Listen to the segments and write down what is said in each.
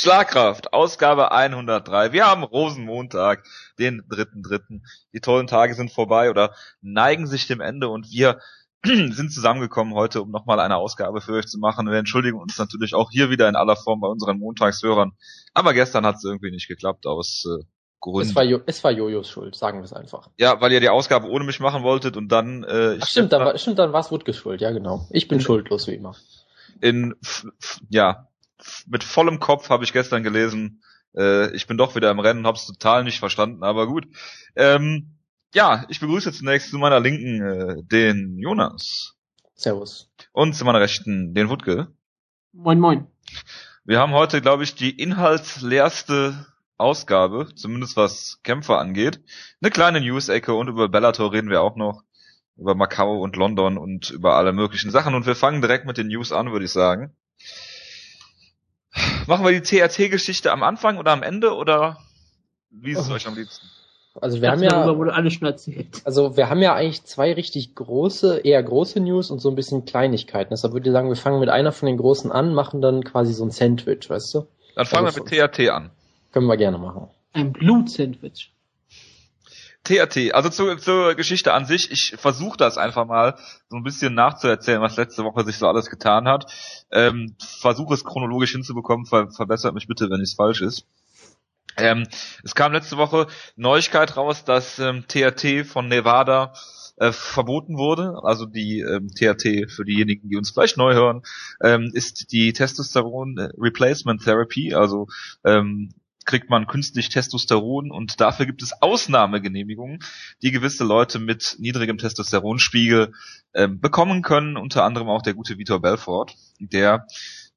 Schlagkraft, Ausgabe 103. Wir haben Rosenmontag, den dritten, dritten. Die tollen Tage sind vorbei oder neigen sich dem Ende und wir sind zusammengekommen heute, um nochmal eine Ausgabe für euch zu machen. Wir entschuldigen uns natürlich auch hier wieder in aller Form bei unseren Montagshörern. Aber gestern hat es irgendwie nicht geklappt aus äh, Gründen. Es war, jo es war Jojos Schuld, sagen wir es einfach. Ja, weil ihr die Ausgabe ohne mich machen wolltet und dann... Äh, Ach, stimmt, dann war, stimmt, dann war es Wutges Schuld, ja genau. Ich bin schuldlos wie immer. In, ja, mit vollem Kopf habe ich gestern gelesen, äh, ich bin doch wieder im Rennen, hab's total nicht verstanden, aber gut. Ähm, ja, ich begrüße zunächst zu meiner Linken äh, den Jonas. Servus. Und zu meiner Rechten den Wutke. Moin, moin. Wir haben heute, glaube ich, die inhaltsleerste Ausgabe, zumindest was Kämpfer angeht. Eine kleine News-Ecke und über Bellator reden wir auch noch. Über Macau und London und über alle möglichen Sachen. Und wir fangen direkt mit den News an, würde ich sagen. Machen wir die TRT-Geschichte am Anfang oder am Ende oder wie ist es oh. euch am liebsten? Also wir das haben ja, wurde alles schon erzählt. Also wir haben ja eigentlich zwei richtig große, eher große News und so ein bisschen Kleinigkeiten. Deshalb würde ich sagen, wir fangen mit einer von den großen an, machen dann quasi so ein Sandwich, weißt du? Dann fangen also wir mit TRT an. Können wir gerne machen. Ein Blut-Sandwich. TRT, also zur, zur Geschichte an sich, ich versuche das einfach mal so ein bisschen nachzuerzählen, was letzte Woche sich so alles getan hat. Ähm, versuche es chronologisch hinzubekommen, ver verbessert mich bitte, wenn es falsch ist. Ähm, es kam letzte Woche Neuigkeit raus, dass ähm, TRT von Nevada äh, verboten wurde. Also die ähm, TRT für diejenigen, die uns vielleicht neu hören, ähm, ist die Testosteron Replacement Therapy, also ähm, kriegt man künstlich Testosteron und dafür gibt es Ausnahmegenehmigungen, die gewisse Leute mit niedrigem Testosteronspiegel ähm, bekommen können, unter anderem auch der gute Vitor Belfort, der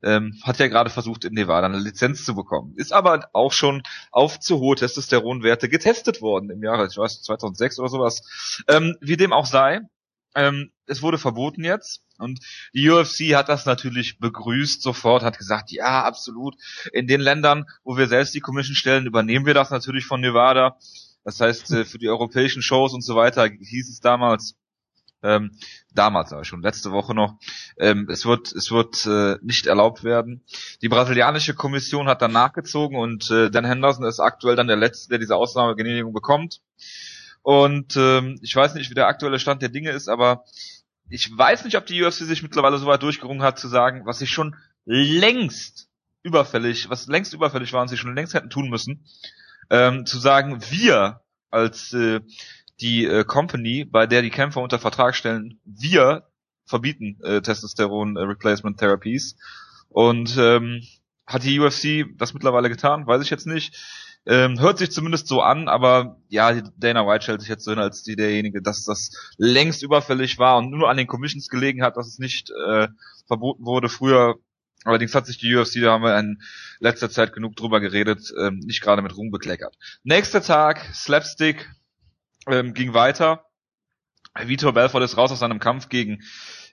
ähm, hat ja gerade versucht, in Nevada eine Lizenz zu bekommen. Ist aber auch schon auf zu hohe Testosteronwerte getestet worden im Jahre, ich weiß, 2006 oder sowas. Ähm, wie dem auch sei, ähm, es wurde verboten jetzt und die UFC hat das natürlich begrüßt sofort, hat gesagt, ja, absolut. In den Ländern, wo wir selbst die Commission stellen, übernehmen wir das natürlich von Nevada. Das heißt, äh, für die europäischen Shows und so weiter hieß es damals, ähm, damals aber schon, letzte Woche noch, ähm, es wird, es wird äh, nicht erlaubt werden. Die brasilianische Kommission hat dann nachgezogen und äh, Dan Henderson ist aktuell dann der Letzte, der diese Ausnahmegenehmigung bekommt. Und ähm, ich weiß nicht, wie der aktuelle Stand der Dinge ist, aber ich weiß nicht, ob die UFC sich mittlerweile so weit durchgerungen hat zu sagen, was sie schon längst überfällig, was längst überfällig war und sie schon längst hätten tun müssen, ähm, zu sagen, wir als äh, die äh, Company, bei der die Kämpfer unter Vertrag stellen, wir verbieten äh, Testosteron äh, Replacement Therapies. Und ähm, hat die UFC das mittlerweile getan? Weiß ich jetzt nicht. Ähm, hört sich zumindest so an, aber ja, Dana White stellt sich jetzt so hin als die derjenige, dass das längst überfällig war und nur an den Commissions gelegen hat, dass es nicht äh, verboten wurde. Früher Allerdings hat sich die UFC, da haben wir in letzter Zeit genug drüber geredet, ähm, nicht gerade mit Ruhm bekleckert. Nächster Tag, Slapstick, ähm, ging weiter. Vitor Belfort ist raus aus seinem Kampf gegen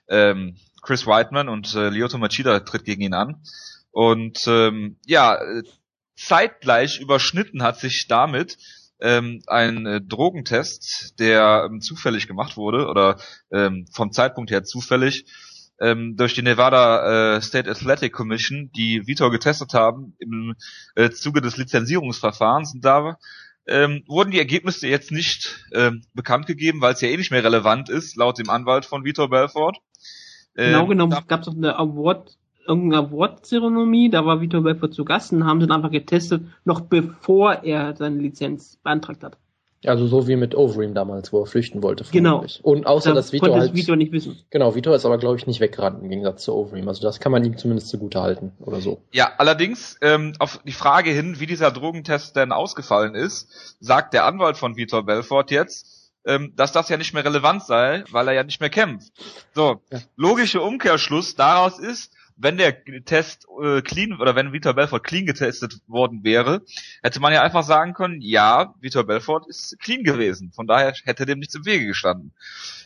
ähm, Chris Whiteman und äh, Lyoto Machida tritt gegen ihn an. Und ähm, ja, zeitgleich überschnitten hat sich damit ähm, ein äh, Drogentest, der ähm, zufällig gemacht wurde oder ähm, vom Zeitpunkt her zufällig ähm, durch die Nevada äh, State Athletic Commission, die Vitor getestet haben im äh, Zuge des Lizenzierungsverfahrens. Und da ähm, wurden die Ergebnisse jetzt nicht ähm, bekannt gegeben, weil es ja eh nicht mehr relevant ist, laut dem Anwalt von Vitor Belfort. Ähm, genau genommen gab es auch eine Award irgendeine Award-Zeremonie, da war Vitor Belfort zu Gast und haben sie dann einfach getestet, noch bevor er seine Lizenz beantragt hat. Also so wie mit Overeem damals, wo er flüchten wollte. Genau. Und außer, da dass Vitor halt... Vitor nicht wissen. Genau, Vitor ist aber, glaube ich, nicht weggerannt im Gegensatz zu Overeem. Also das kann man ihm zumindest zugute halten oder so. Ja, allerdings ähm, auf die Frage hin, wie dieser Drogentest denn ausgefallen ist, sagt der Anwalt von Vitor Belfort jetzt, ähm, dass das ja nicht mehr relevant sei, weil er ja nicht mehr kämpft. So, ja. logische Umkehrschluss daraus ist, wenn der Test äh, clean oder wenn Vitor Belfort clean getestet worden wäre, hätte man ja einfach sagen können, ja, Vitor Belfort ist clean gewesen. Von daher hätte dem nichts im Wege gestanden.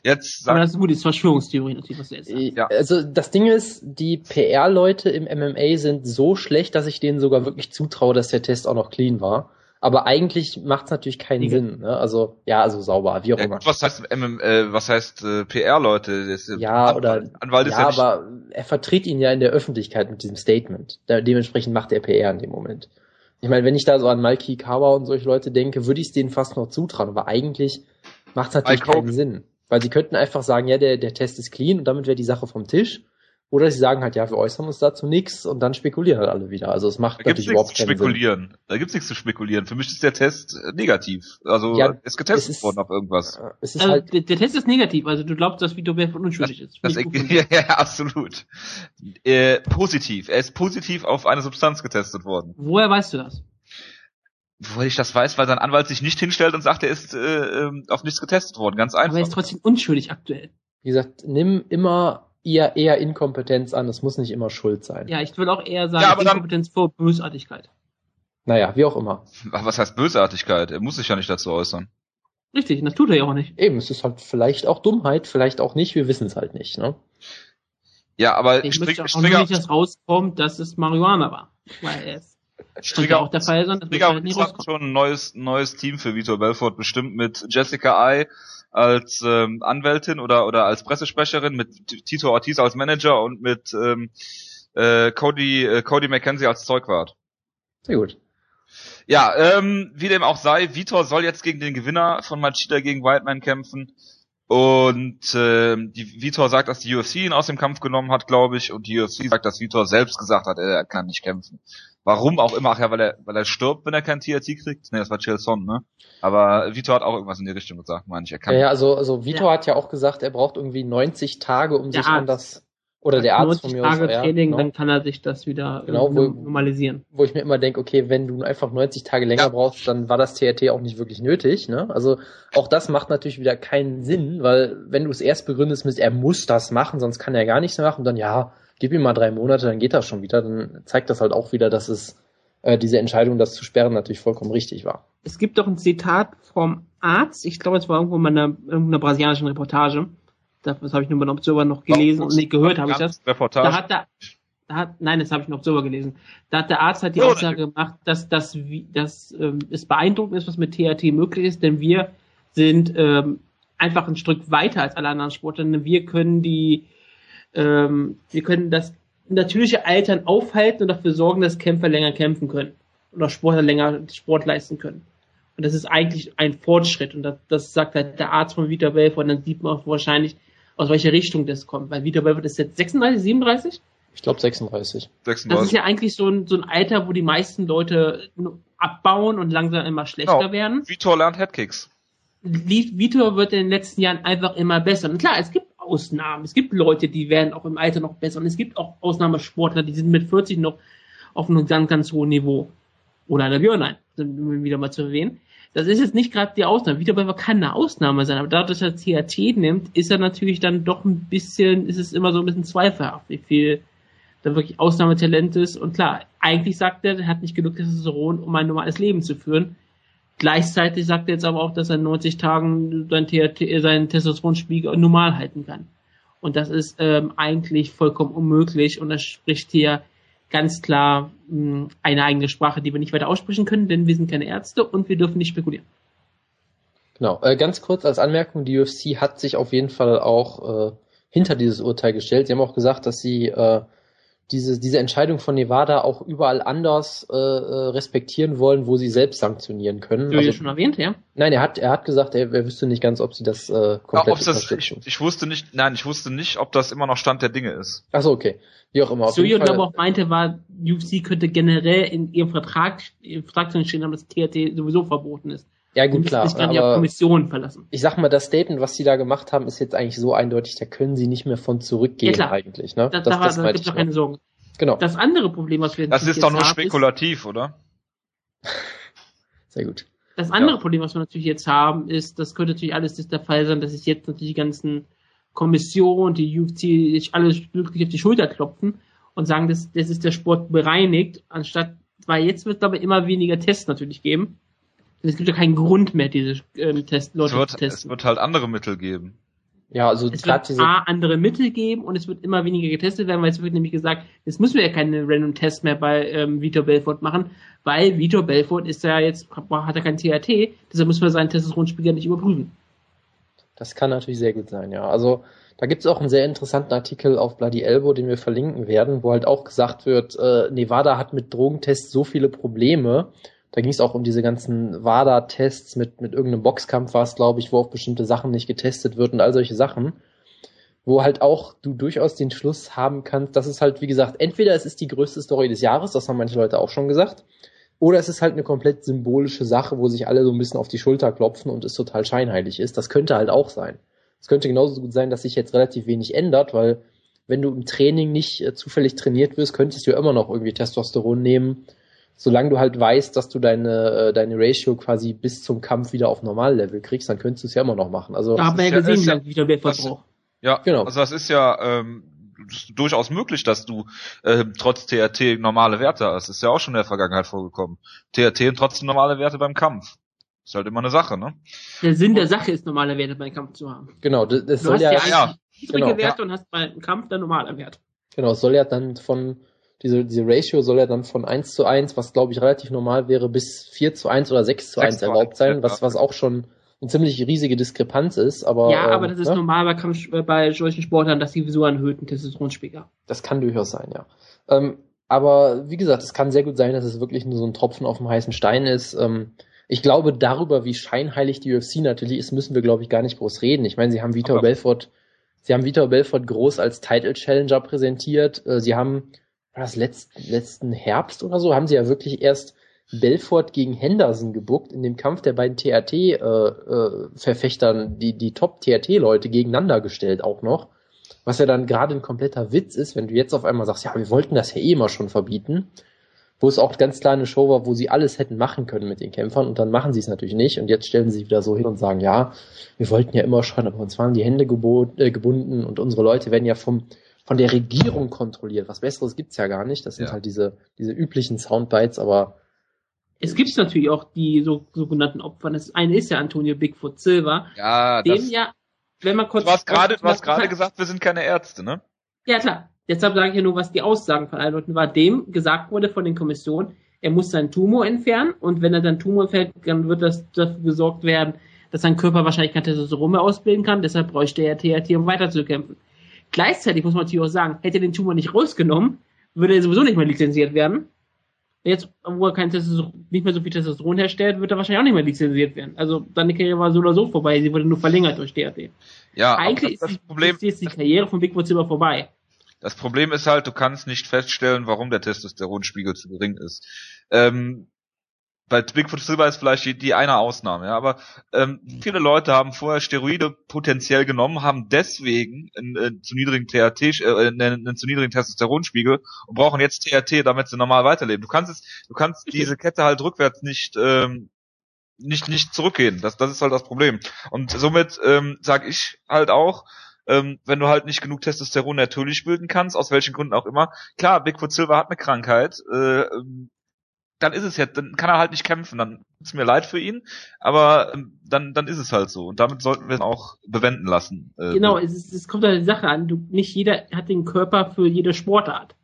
Jetzt Aber das ist gut, die Verschwörungstheorie natürlich, was du jetzt sagst. Ja. Also das Ding ist, die PR-Leute im MMA sind so schlecht, dass ich denen sogar wirklich zutraue, dass der Test auch noch clean war. Aber eigentlich macht es natürlich keinen Sinn. Ne? Also ja, also sauber, wie auch ja, immer. Was heißt MM, äh, was heißt äh, PR-Leute? Ja An oder Anwalt ist ja, ja aber er vertritt ihn ja in der Öffentlichkeit mit diesem Statement. Da, dementsprechend macht er PR in dem Moment. Ich meine, wenn ich da so an Malki Kawa und solche Leute denke, würde ich es denen fast noch zutrauen. Aber eigentlich macht es natürlich keinen Sinn. Weil sie könnten einfach sagen, ja, der, der Test ist clean und damit wäre die Sache vom Tisch. Oder sie sagen halt, ja, wir äußern uns dazu nichts und dann spekulieren halt alle wieder. Also es macht da natürlich überhaupt keinen spekulieren. Sinn. Da gibt's nichts zu spekulieren. Für mich ist der Test äh, negativ. Also ja, ist getestet ist, worden auf irgendwas. Es ist also, halt, der, der, Test ist negativ. Also du glaubst, dass Vito Belfort unschuldig ist. Das, das, ja, ja, absolut. Äh, positiv. Er ist positiv auf eine Substanz getestet worden. Woher weißt du das? Woher ich das weiß, weil sein Anwalt sich nicht hinstellt und sagt, er ist äh, ähm, auf nichts getestet worden. Ganz einfach. Aber er ist trotzdem unschuldig aktuell. Wie gesagt, nimm immer eher, eher Inkompetenz an, es muss nicht immer Schuld sein. Ja, ich würde auch eher sagen, ja, Inkompetenz dann, vor Bösartigkeit. Naja, wie auch immer. Was heißt Bösartigkeit? Er muss sich ja nicht dazu äußern. Richtig, das tut er ja auch nicht. Eben, es ist halt vielleicht auch Dummheit, vielleicht auch nicht, wir wissen es halt nicht, ne? Ja, aber ich möchte auch Stringer, nicht, dass rauskommt, dass es Marihuana war. Weil es Stringer, auch der Fall sein, das Stringer halt nicht hat schon ein neues, neues Team für Vitor Belfort bestimmt mit Jessica Ai, als ähm, Anwältin oder oder als Pressesprecherin, mit Tito Ortiz als Manager und mit ähm, äh, Cody äh, Cody McKenzie als Zeugwart. Sehr gut. Ja, ähm, wie dem auch sei, Vitor soll jetzt gegen den Gewinner von Machida gegen Whiteman kämpfen. Und äh, die Vitor sagt, dass die UFC ihn aus dem Kampf genommen hat, glaube ich, und die UFC sagt, dass Vitor selbst gesagt hat, er kann nicht kämpfen. Warum auch immer, ach ja, weil er, weil er stirbt, wenn er kein TRT kriegt. Ne, das war Chelson, ne? Aber Vitor hat auch irgendwas in die Richtung gesagt, meine ich. Er kann ja, ja, also, also Vitor ja. hat ja auch gesagt, er braucht irgendwie 90 Tage, um der sich Arzt. an das oder der Arzt von mir Tage aus, Training, ja, genau. dann kann er sich das wieder genau, wo, normalisieren. Wo ich mir immer denke, okay, wenn du einfach 90 Tage länger ja. brauchst, dann war das TRT auch nicht wirklich nötig. Ne? Also auch das macht natürlich wieder keinen Sinn, weil wenn du es erst begründest mit, er muss das machen, sonst kann er gar nichts mehr machen, dann ja, gib ihm mal drei Monate, dann geht das schon wieder. Dann zeigt das halt auch wieder, dass es äh, diese Entscheidung, das zu sperren, natürlich vollkommen richtig war. Es gibt doch ein Zitat vom Arzt, ich glaube, es war irgendwo in einer, irgendeiner brasilianischen Reportage, das habe ich nur bei Observer noch gelesen und nicht gehört habe ich das. Reportage. Da hat der, da hat, nein, das habe ich noch Observer gelesen. Da hat der Arzt halt die Aussage gemacht, dass, dass, dass ähm, es beeindruckend ist, was mit THT möglich ist, denn wir sind ähm, einfach ein Stück weiter als alle anderen Sportler. Wir können die, ähm, wir können das natürliche Altern aufhalten und dafür sorgen, dass Kämpfer länger kämpfen können oder Sportler länger Sport leisten können. Und das ist eigentlich ein Fortschritt. Und das, das sagt halt der Arzt von Vita Belfort. Und dann sieht man auch wahrscheinlich, aus welcher Richtung das kommt. Weil Vita Belfort ist jetzt 36, 37? Ich glaube 36. 36. Das ist ja eigentlich so ein, so ein Alter, wo die meisten Leute abbauen und langsam immer schlechter genau. werden. Vitor lernt Headkicks. Vitor wird in den letzten Jahren einfach immer besser. Und klar, es gibt Ausnahmen. Es gibt Leute, die werden auch im Alter noch besser. Und es gibt auch Ausnahmesportler, die sind mit 40 noch auf einem ganz, ganz hohen Niveau. Oder der Björn, um wieder mal zu erwähnen. Das ist jetzt nicht gerade die Ausnahme. Wiederbewer kann eine Ausnahme sein, aber dadurch, dass er THT nimmt, ist er natürlich dann doch ein bisschen, ist es immer so ein bisschen zweifelhaft, wie viel da wirklich Ausnahmetalent ist. Und klar, eigentlich sagt er, er hat nicht genug Testosteron, um ein normales Leben zu führen. Gleichzeitig sagt er jetzt aber auch, dass er in 90 Tagen sein THT, seinen Testosteronspiegel normal halten kann. Und das ist ähm, eigentlich vollkommen unmöglich und das spricht hier ganz klar mh, hm, eine eigene Sprache, die wir nicht weiter aussprechen können, denn wir sind keine Ärzte und wir dürfen nicht spekulieren. Genau, äh, ganz kurz als Anmerkung, die UFC hat sich auf jeden Fall auch äh, hinter dieses Urteil gestellt. Sie haben auch gesagt, dass sie äh, diese, diese Entscheidung von Nevada auch überall anders äh, äh respektieren wollen, wo sie selbst sanktionieren können. Du also, ja schon erwähnt, ja? Nein, er hat, er hat gesagt, er, er wüsste nicht ganz, ob sie das äh, komplett ja, das, ich, ich, wusste nicht, nein, ich wusste nicht, ob das immer noch Stand der Dinge ist. Ach so, okay. Wie auch immer. So, und aber auch meinte, war, UFC könnte generell in ihrem Vertrag, im Vertrag stehen haben, dass THT sowieso verboten ist. Ja, gut, klar. Sich dann aber Kommission verlassen. Ich sag mal, das Statement, was sie da gemacht haben, ist jetzt eigentlich so eindeutig, da können sie nicht mehr von zurückgehen ja, eigentlich. Ne? Da, das, da, das da gibt es keine Sorgen. Genau. Das andere Problem, was wir Das ist doch nur spekulativ, ist, oder? Sehr gut. Das andere ja. Problem, was wir natürlich jetzt haben, ist, das könnte natürlich alles der Fall sein, dass es jetzt natürlich die ganzen Kommissionen, die UFC, sich alle glücklich auf die Schulter klopfen und sagen, das, das ist der Sport bereinigt, anstatt, weil jetzt wird es aber immer weniger Tests natürlich geben. Es gibt ja keinen Grund mehr, diese ähm, Tests, Leute es wird, zu testen. Es wird halt andere Mittel geben. Ja, also es wird diese A, andere Mittel geben und es wird immer weniger getestet werden, weil es wird nämlich gesagt, jetzt müssen wir ja keine Random Tests mehr bei ähm, Vitor Belfort machen, weil Vitor Belfort ist ja jetzt, hat er kein THT, deshalb müssen wir seinen Testosteronspiegel nicht überprüfen. Das kann natürlich sehr gut sein, ja. Also da gibt es auch einen sehr interessanten Artikel auf Bloody Elbow, den wir verlinken werden, wo halt auch gesagt wird, äh, Nevada hat mit Drogentests so viele Probleme, da ging es auch um diese ganzen WADA-Tests mit, mit irgendeinem Boxkampf war es, glaube ich, wo auf bestimmte Sachen nicht getestet wird und all solche Sachen. Wo halt auch du durchaus den Schluss haben kannst, dass es halt, wie gesagt, entweder es ist die größte Story des Jahres, das haben manche Leute auch schon gesagt, oder es ist halt eine komplett symbolische Sache, wo sich alle so ein bisschen auf die Schulter klopfen und es total scheinheilig ist. Das könnte halt auch sein. Es könnte genauso gut sein, dass sich jetzt relativ wenig ändert, weil wenn du im Training nicht äh, zufällig trainiert wirst, könntest du ja immer noch irgendwie Testosteron nehmen solange du halt weißt, dass du deine, äh, deine Ratio quasi bis zum Kampf wieder auf Normallevel kriegst, dann könntest du es ja immer noch machen. Also, da haben wir ja gesehen, ja, wieder Wertverbrauch. Ja, genau. Also das ist ja ähm, durchaus möglich, dass du äh, trotz TRT normale Werte hast. Das ist ja auch schon in der Vergangenheit vorgekommen. TRT und trotzdem normale Werte beim Kampf. Ist halt immer eine Sache, ne? Der Sinn der Sache ist, normale Werte beim Kampf zu haben. Genau, das, das du soll hast ja, ja niedrige genau, Werte ja. und hast beim Kampf dann normale Werte. Genau, es soll ja dann von diese, diese Ratio soll ja dann von 1 zu 1, was glaube ich relativ normal wäre, bis 4 zu 1 oder 6 zu 1 erlaubt sein, was, was auch schon eine ziemlich riesige Diskrepanz ist, aber. Ja, aber ähm, das ist ne? normal bei, Kampf, äh, bei solchen Sportlern, dass sie so einen erhöhten Testosteronspiegel Das kann durchaus sein, ja. Ähm, aber wie gesagt, es kann sehr gut sein, dass es wirklich nur so ein Tropfen auf dem heißen Stein ist. Ähm, ich glaube, darüber, wie scheinheilig die UFC natürlich ist, müssen wir, glaube ich, gar nicht groß reden. Ich meine, sie haben Vitor Belfort, sie haben Vitor Belfort groß als Title Challenger präsentiert. Äh, sie haben war das letzt, letzten Herbst oder so, haben sie ja wirklich erst Belfort gegen Henderson gebuckt in dem Kampf der beiden TRT-Verfechtern, äh, äh, die, die Top-TRT-Leute gegeneinander gestellt auch noch. Was ja dann gerade ein kompletter Witz ist, wenn du jetzt auf einmal sagst, ja, wir wollten das ja eh immer schon verbieten. Wo es auch ganz klar eine Show war, wo sie alles hätten machen können mit den Kämpfern und dann machen sie es natürlich nicht und jetzt stellen sie sich wieder so hin und sagen, ja, wir wollten ja immer schon, aber uns waren die Hände gebot, äh, gebunden und unsere Leute werden ja vom von der Regierung kontrolliert. Was Besseres gibt's ja gar nicht. Das sind ja. halt diese, diese üblichen Soundbites, aber. Es gibt natürlich auch die so, sogenannten Opfer. Das eine ist ja Antonio Bigfoot Silva. Ja, dem das, ja, wenn man kurz. Du hast gerade, du hast gerade gesagt, wir sind keine Ärzte, ne? Ja, klar. Deshalb sage ich ja nur, was die Aussagen von allen Leuten war. Dem gesagt wurde von den Kommissionen, er muss seinen Tumor entfernen und wenn er dann Tumor entfernt, dann wird das dafür gesorgt werden, dass sein Körper wahrscheinlich kein Testosteron mehr ausbilden kann. Deshalb bräuchte er THT, um weiterzukämpfen. Gleichzeitig muss man natürlich auch sagen, hätte er den Tumor nicht rausgenommen, würde er sowieso nicht mehr lizenziert werden. Jetzt, wo er kein Testosteron, nicht mehr so viel Testosteron herstellt, wird er wahrscheinlich auch nicht mehr lizenziert werden. Also seine Karriere war so oder so vorbei, sie wurde nur verlängert durch DRT. Ja, eigentlich das, das ist, Problem, ist jetzt die Karriere von Bigfoot Silver vorbei. Das Problem ist halt, du kannst nicht feststellen, warum der Testosteronspiegel zu gering ist. Ähm, bei Bigfoot Silver ist vielleicht die, die eine Ausnahme, ja, aber ähm, viele Leute haben vorher Steroide potenziell genommen, haben deswegen einen, einen äh, zu niedrigen THT, äh, einen, einen zu niedrigen Testosteronspiegel und brauchen jetzt THT, damit sie normal weiterleben. Du kannst es, du kannst diese Kette halt rückwärts nicht ähm, nicht nicht zurückgehen. Das das ist halt das Problem. Und somit ähm, sage ich halt auch, ähm, wenn du halt nicht genug Testosteron natürlich bilden kannst, aus welchen Gründen auch immer. Klar, Bigfoot Silver hat eine Krankheit. Äh, ähm, dann ist es ja, dann kann er halt nicht kämpfen, dann ist mir leid für ihn, aber ähm, dann, dann ist es halt so. Und damit sollten wir es auch bewenden lassen. Äh, genau, es, ist, es kommt an die Sache an. Du, nicht jeder hat den Körper für jede Sportart.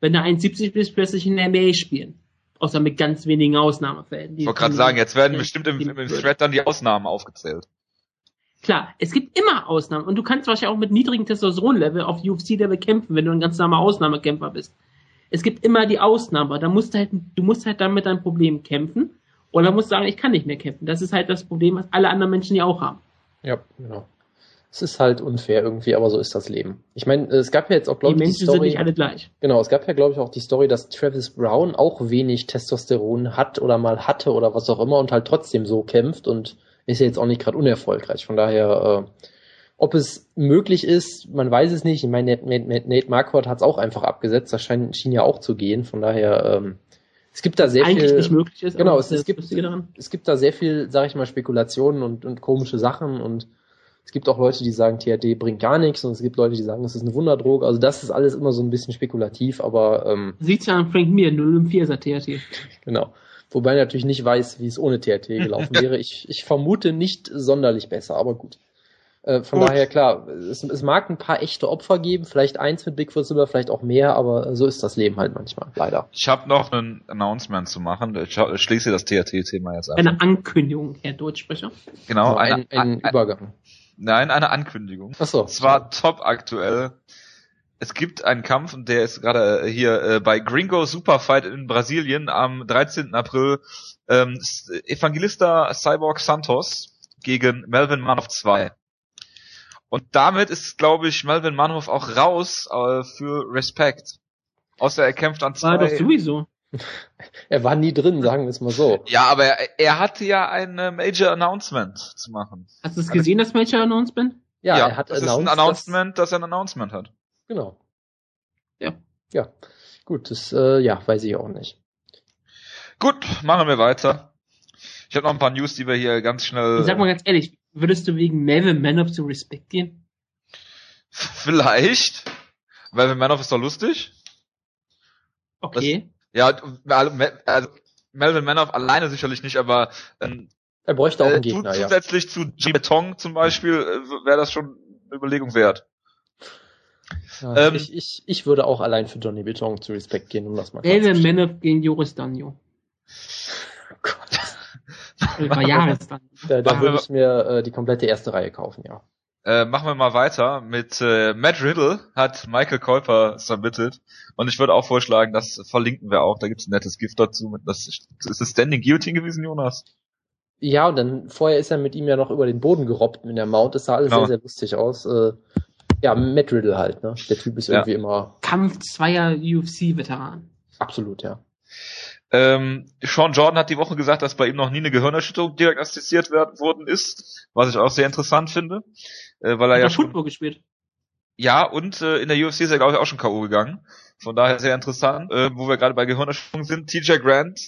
Wenn du 1,70 bist, plötzlich in der NBA spielen. Außer mit ganz wenigen Ausnahmefällen. Ich wollte gerade sagen, jetzt werden bestimmt im, im Thread dann die Ausnahmen aufgezählt. Klar, es gibt immer Ausnahmen. Und du kannst wahrscheinlich auch mit niedrigem Testosteron-Level auf UFC-Level kämpfen, wenn du ein ganz normaler Ausnahmekämpfer bist es gibt immer die Ausnahme. Da musst du halt, du musst halt dann mit deinem Problem kämpfen. Oder musst sagen, ich kann nicht mehr kämpfen. Das ist halt das Problem, was alle anderen Menschen ja auch haben. Ja, genau. Es ist halt unfair irgendwie, aber so ist das Leben. Ich meine, es gab ja jetzt auch, glaube ich, die Menschen Story, sind nicht alle gleich. Genau, es gab ja, glaube ich, auch die Story, dass Travis Brown auch wenig Testosteron hat oder mal hatte oder was auch immer und halt trotzdem so kämpft und ist ja jetzt auch nicht gerade unerfolgreich. Von daher, äh, ob es möglich ist, man weiß es nicht. Ich meine, Nate, Nate Marquardt hat es auch einfach abgesetzt. Das schien, schien ja auch zu gehen. Von daher, ähm, es gibt da sehr Eigentlich viel. nicht möglich ist. Genau, es, es gibt, es gibt da sehr viel, sag ich mal, Spekulationen und, und komische Sachen und es gibt auch Leute, die sagen, THD bringt gar nichts und es gibt Leute, die sagen, es ist eine Wunderdroge. Also das ist alles immer so ein bisschen spekulativ, aber ähm, Sieht's ja an Frank Mir, 004 ist er THT. Genau. Wobei ich natürlich nicht weiß, wie es ohne THT gelaufen wäre. Ich, ich vermute nicht sonderlich besser, aber gut. Äh, von Gut. daher, klar, es, es, mag ein paar echte Opfer geben, vielleicht eins mit Bigfoot Silver, vielleicht auch mehr, aber so ist das Leben halt manchmal, leider. Ich habe noch ein Announcement zu machen. Ich schließe das THT-Thema jetzt ab. Eine Ankündigung, Herr Deutschsprecher. Genau, also ein, ein, ein, Übergang. Nein, eine Ankündigung. Ach so. Es war top aktuell. Es gibt einen Kampf, und der ist gerade äh, hier äh, bei Gringo Superfight in Brasilien am 13. April. Ähm, Evangelista Cyborg Santos gegen Melvin Manoff 2. Und damit ist, glaube ich, Melvin Manoff auch raus äh, für Respect. Außer er kämpft an zwei. War doch sowieso. er war nie drin, sagen wir es mal so. Ja, aber er, er hatte ja ein äh, Major Announcement zu machen. Hast du es gesehen, das Major Announcement? Ja, ja er hat das ist ein Announcement, dass, dass er ein Announcement hat. Genau. Ja. Ja. Gut, das äh, ja, weiß ich auch nicht. Gut, machen wir weiter. Ich habe noch ein paar News, die wir hier ganz schnell. Sag mal ganz ehrlich, würdest du wegen Melvin Manoff zu Respect gehen? Vielleicht. Melvin Manoff ist doch lustig. Okay. Das, ja, also Melvin Manoff alleine sicherlich nicht, aber ähm, er bräuchte auch einen äh, Gegner, zusätzlich ja. zu G Beton zum Beispiel äh, wäre das schon eine Überlegung wert. Ja, ähm, ich, ich, ich würde auch allein für Johnny Beton zu Respekt gehen, um das mal Melvin Manoff gegen Joris Danjo. Oh Gott. Da, da würde ich mir äh, die komplette erste Reihe kaufen, ja. Äh, machen wir mal weiter mit äh, Matt Riddle hat Michael Kolper submitted und ich würde auch vorschlagen, das verlinken wir auch, da gibt's ein nettes Gift dazu. Das, ist es Standing Guillotine gewesen, Jonas? Ja, und dann vorher ist er mit ihm ja noch über den Boden gerobbt mit der Mount, das sah alles genau. sehr, sehr lustig aus. Äh, ja, Matt Riddle halt, ne? Der Typ ist irgendwie ja. immer. Kampf zweier UFC-Veteranen. Absolut, ja. Ähm, Sean Jordan hat die Woche gesagt, dass bei ihm noch nie eine Gehirnerschütterung diagnostiziert werden worden ist, was ich auch sehr interessant finde, äh, weil er hat ja schon Football gespielt. Ja, und äh, in der UFC ist er glaube ich auch schon KO gegangen. Von daher sehr interessant, äh, wo wir gerade bei Gehirnerschütterung sind. TJ Grant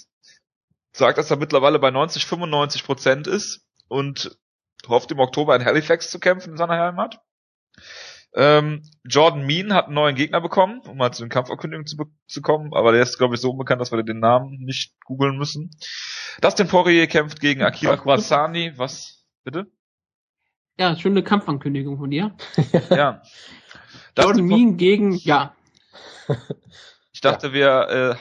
sagt, dass er mittlerweile bei 90, 95 Prozent ist und hofft im Oktober in Halifax zu kämpfen in seiner Heimat. Ähm, Jordan Mean hat einen neuen Gegner bekommen, um mal zu den Kampfankündigungen zu, zu kommen, aber der ist, glaube ich, so unbekannt, dass wir den Namen nicht googeln müssen. Dustin Poirier kämpft gegen Akira Kurasani, was, bitte? Ja, schöne Kampfankündigung von dir. ja. Jordan Mean gegen, ja. Ich dachte, ja. wir äh,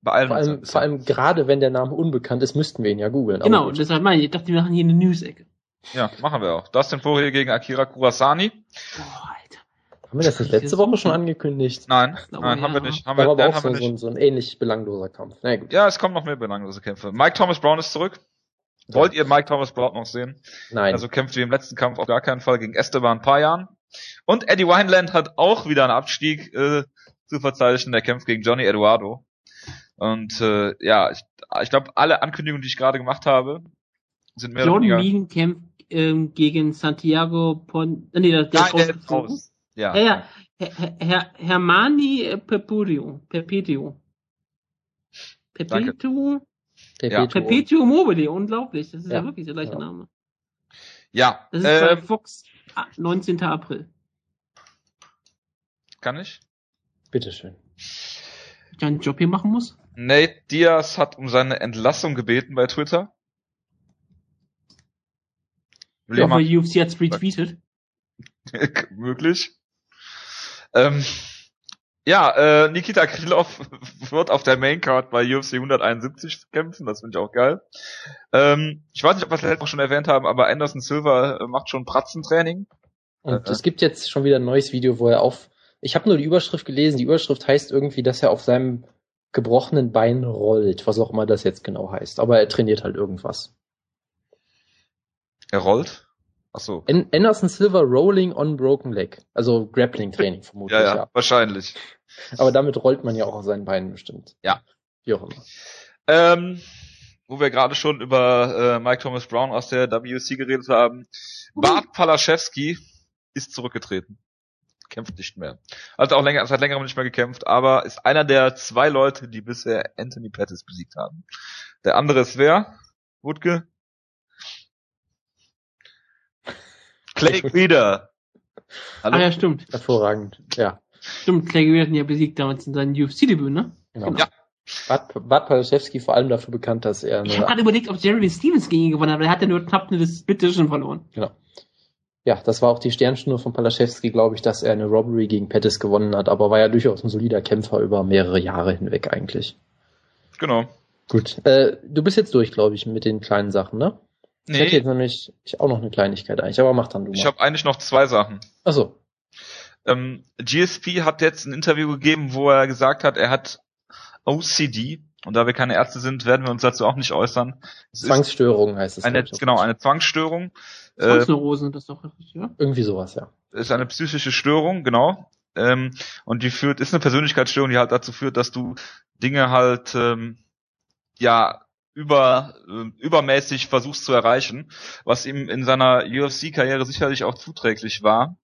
beeilen vor allem, vor allem gerade wenn der Name unbekannt ist, müssten wir ihn ja googeln. Genau, deshalb meine ich, ich dachte, wir machen hier eine News-Ecke. Ja, machen wir auch. Dustin Poirier gegen Akira Kurasani. Boah, Alter. Haben wir das nicht letzte Woche schon angekündigt? Nein, nein, haben wir nicht. Haben wir, aber auch so, so, so, ein ähnlich belangloser Kampf. Na gut. Ja, es kommen noch mehr belanglose Kämpfe. Mike Thomas Brown ist zurück. Wollt ihr Mike Thomas Brown noch sehen? Nein. Also kämpft wie im letzten Kampf auf gar keinen Fall gegen Esteban Payan. Und Eddie Wineland hat auch wieder einen Abstieg äh, zu verzeichnen. Der kämpft gegen Johnny Eduardo. Und äh, ja, ich, ich glaube, alle Ankündigungen, die ich gerade gemacht habe, sind mehr John oder weniger... kämpft ähm, gegen Santiago Pon... Äh, nee, das, der, Nein, der ist raus. Ja. ja, ja. Her, Her, Hermani Perpetuo. Perpetuo. Perpetuo. Ja. Perpetuo mobile, unglaublich. Das ist ja, ja wirklich der gleiche ja. Name. Ja. Das ist äh, bei Fox 19. Ah, April. Kann ich? Bitteschön. Ich einen Job hier machen muss? Nate Diaz hat um seine Entlassung gebeten bei Twitter. Will ja, weil UFC hat's retweetet. Möglich. Ähm, ja, äh, Nikita Krylov wird auf der Maincard bei UFC 171 kämpfen, das finde ich auch geil. Ähm, ich weiß nicht, ob wir es letztes Mal schon erwähnt haben, aber Anderson Silver äh, macht schon Pratzentraining. Und äh, es gibt jetzt schon wieder ein neues Video, wo er auf, ich habe nur die Überschrift gelesen, die Überschrift heißt irgendwie, dass er auf seinem gebrochenen Bein rollt, was auch immer das jetzt genau heißt. Aber er trainiert halt irgendwas. Er rollt? Ach so. Anderson Silver Rolling on Broken Leg. Also Grappling Training vermutlich. ja, ja, ja, wahrscheinlich. Aber damit rollt man ja auch auf seinen Beinen bestimmt. Ja. Wie auch immer. Ähm, wo wir gerade schon über äh, Mike Thomas Brown aus der WC geredet haben. Bart Palaschewski ist zurückgetreten. Kämpft nicht mehr. Hat auch länger, hat längerem nicht mehr gekämpft, aber ist einer der zwei Leute, die bisher Anthony Pettis besiegt haben. Der andere ist wer? Wutke? Clay Guida. Hallo? Ah ja, stimmt. Hervorragend, ja. Stimmt, Clay Guida hat ihn ja besiegt damals in seinem UFC-Debüt, ne? Genau. genau. Ja. Bad, Bad Palaszewski vor allem dafür bekannt, dass er... Ich habe gerade überlegt, ob Jeremy Stevens gegen ihn gewonnen hat, aber er hat ja nur knapp eine Decision verloren. Genau. Ja, das war auch die Sternstunde von Palaschewski, glaube ich, dass er eine Robbery gegen Pettis gewonnen hat, aber war ja durchaus ein solider Kämpfer über mehrere Jahre hinweg eigentlich. Genau. Gut. Äh, du bist jetzt durch, glaube ich, mit den kleinen Sachen, ne? Nee. Ich hätte jetzt nämlich ich auch noch eine Kleinigkeit eigentlich, aber mach dann du mal. Ich habe eigentlich noch zwei Sachen. Ach so. Ähm, GSP hat jetzt ein Interview gegeben, wo er gesagt hat, er hat OCD. Und da wir keine Ärzte sind, werden wir uns dazu auch nicht äußern. Es Zwangsstörung heißt es. Eine, genau, eine Zwangsstörung. Zwangsneurose, äh, das ist doch richtig, ja? Irgendwie sowas, ja. Ist eine psychische Störung, genau. Ähm, und die führt, ist eine Persönlichkeitsstörung, die halt dazu führt, dass du Dinge halt, ähm, ja, über, äh, übermäßig versuchst zu erreichen, was ihm in seiner UFC-Karriere sicherlich auch zuträglich war.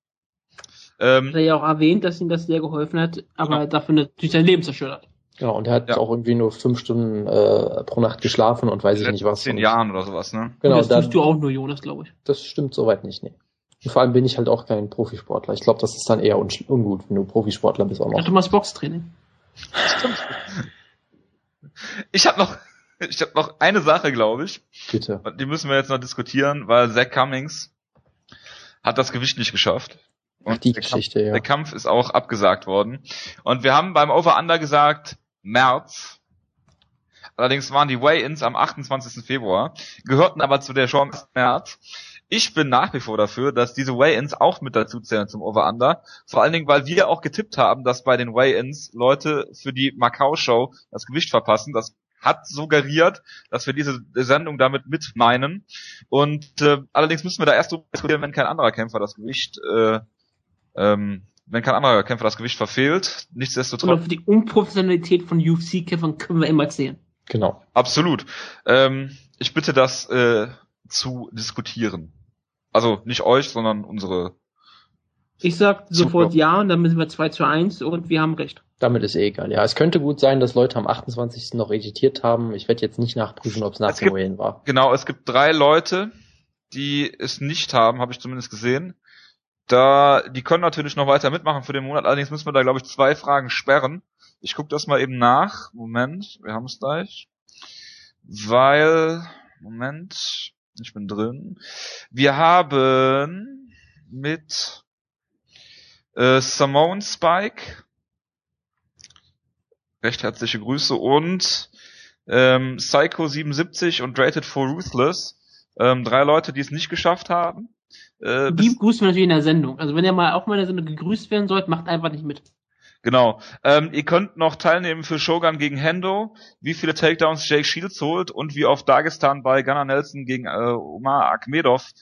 Ähm, hat er ja auch erwähnt, dass ihm das sehr geholfen hat, aber genau. dafür natürlich sein Leben zerstört hat. Genau, und er hat ja. auch irgendwie nur fünf Stunden äh, pro Nacht geschlafen und weiß ich nicht was. Zehn Jahren oder sowas, ne? Genau, das tust du auch nur, Jonas, glaube ich. Das stimmt soweit nicht, nee. Und vor allem bin ich halt auch kein Profisportler. Ich glaube, das ist dann eher un ungut, wenn du Profisportler bist auch noch. Ja, du machst Boxtraining. Stimmt. Ich habe noch, ich habe noch eine Sache, glaube ich. Bitte. Die müssen wir jetzt noch diskutieren, weil Zach Cummings hat das Gewicht nicht geschafft. Und Ach, die Geschichte, Kampf, ja. Der Kampf ist auch abgesagt worden. Und wir haben beim Over-Under gesagt, März. Allerdings waren die Weigh-Ins am 28. Februar, gehörten aber zu der Chance März. Ich bin nach wie vor dafür, dass diese Weigh-Ins auch mit dazu zählen zum Over-Under. Vor allen Dingen, weil wir auch getippt haben, dass bei den Weigh-Ins Leute für die Macau-Show das Gewicht verpassen. Das hat suggeriert, dass wir diese Sendung damit mit meinen. Und äh, allerdings müssen wir da erst diskutieren, wenn kein anderer Kämpfer das Gewicht äh, ähm, wenn kein anderer Kämpfer das Gewicht verfehlt. Nichtsdestotrotz. Und für die Unprofessionalität von UFC-Kämpfern können wir immer zählen. Genau. Absolut. Ähm, ich bitte das äh, zu diskutieren. Also nicht euch, sondern unsere. Ich sag sofort ja und dann müssen wir 2 zu 1 und wir haben recht. Damit ist eh egal. Ja, es könnte gut sein, dass Leute am 28. noch editiert haben. Ich werde jetzt nicht nachprüfen, ob es nach dem Wayne war. Genau, es gibt drei Leute, die es nicht haben, habe ich zumindest gesehen. Da, die können natürlich noch weiter mitmachen für den Monat, allerdings müssen wir da, glaube ich, zwei Fragen sperren. Ich gucke das mal eben nach. Moment, wir haben es gleich. Weil, Moment, ich bin drin. Wir haben mit äh, Simone Spike recht herzliche Grüße und ähm, Psycho77 und Rated for Ruthless ähm, drei Leute, die es nicht geschafft haben. Äh, die grüßen wir natürlich in der Sendung. Also wenn ihr mal auch mal in der Sendung gegrüßt werden sollt, macht einfach nicht mit. Genau. Ähm, ihr könnt noch teilnehmen für Shogun gegen Hendo, wie viele Takedowns Jake Shields holt und wie oft Dagestan bei Gunnar Nelson gegen äh, Omar Akmedov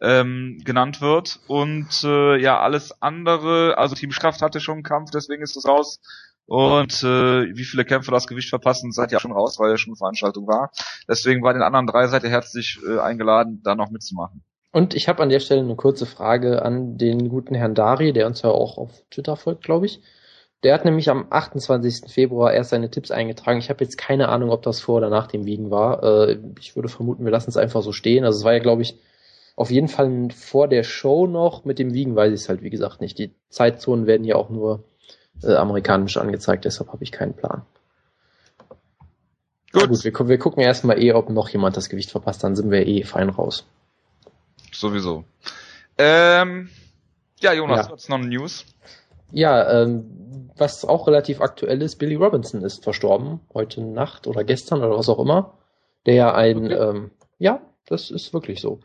ähm, genannt wird. Und äh, ja, alles andere, also Team Kraft hatte schon einen Kampf, deswegen ist es raus. Und äh, wie viele Kämpfe das Gewicht verpassen, seid ihr schon raus, weil ja schon eine Veranstaltung war. Deswegen bei den anderen drei seid ihr herzlich äh, eingeladen, da noch mitzumachen. Und ich habe an der Stelle eine kurze Frage an den guten Herrn Dari, der uns ja auch auf Twitter folgt, glaube ich. Der hat nämlich am 28. Februar erst seine Tipps eingetragen. Ich habe jetzt keine Ahnung, ob das vor oder nach dem Wiegen war. Äh, ich würde vermuten, wir lassen es einfach so stehen. Also es war ja, glaube ich, auf jeden Fall vor der Show noch. Mit dem Wiegen weiß ich es halt, wie gesagt, nicht. Die Zeitzonen werden ja auch nur äh, amerikanisch angezeigt, deshalb habe ich keinen Plan. Gut, gut wir, wir gucken erstmal eh, ob noch jemand das Gewicht verpasst, dann sind wir eh fein raus sowieso. Ähm, ja, Jonas, ja. was noch News? Ja, ähm, was auch relativ aktuell ist, Billy Robinson ist verstorben, heute Nacht oder gestern oder was auch immer. Der ja ein, okay. ähm, ja, das ist wirklich so.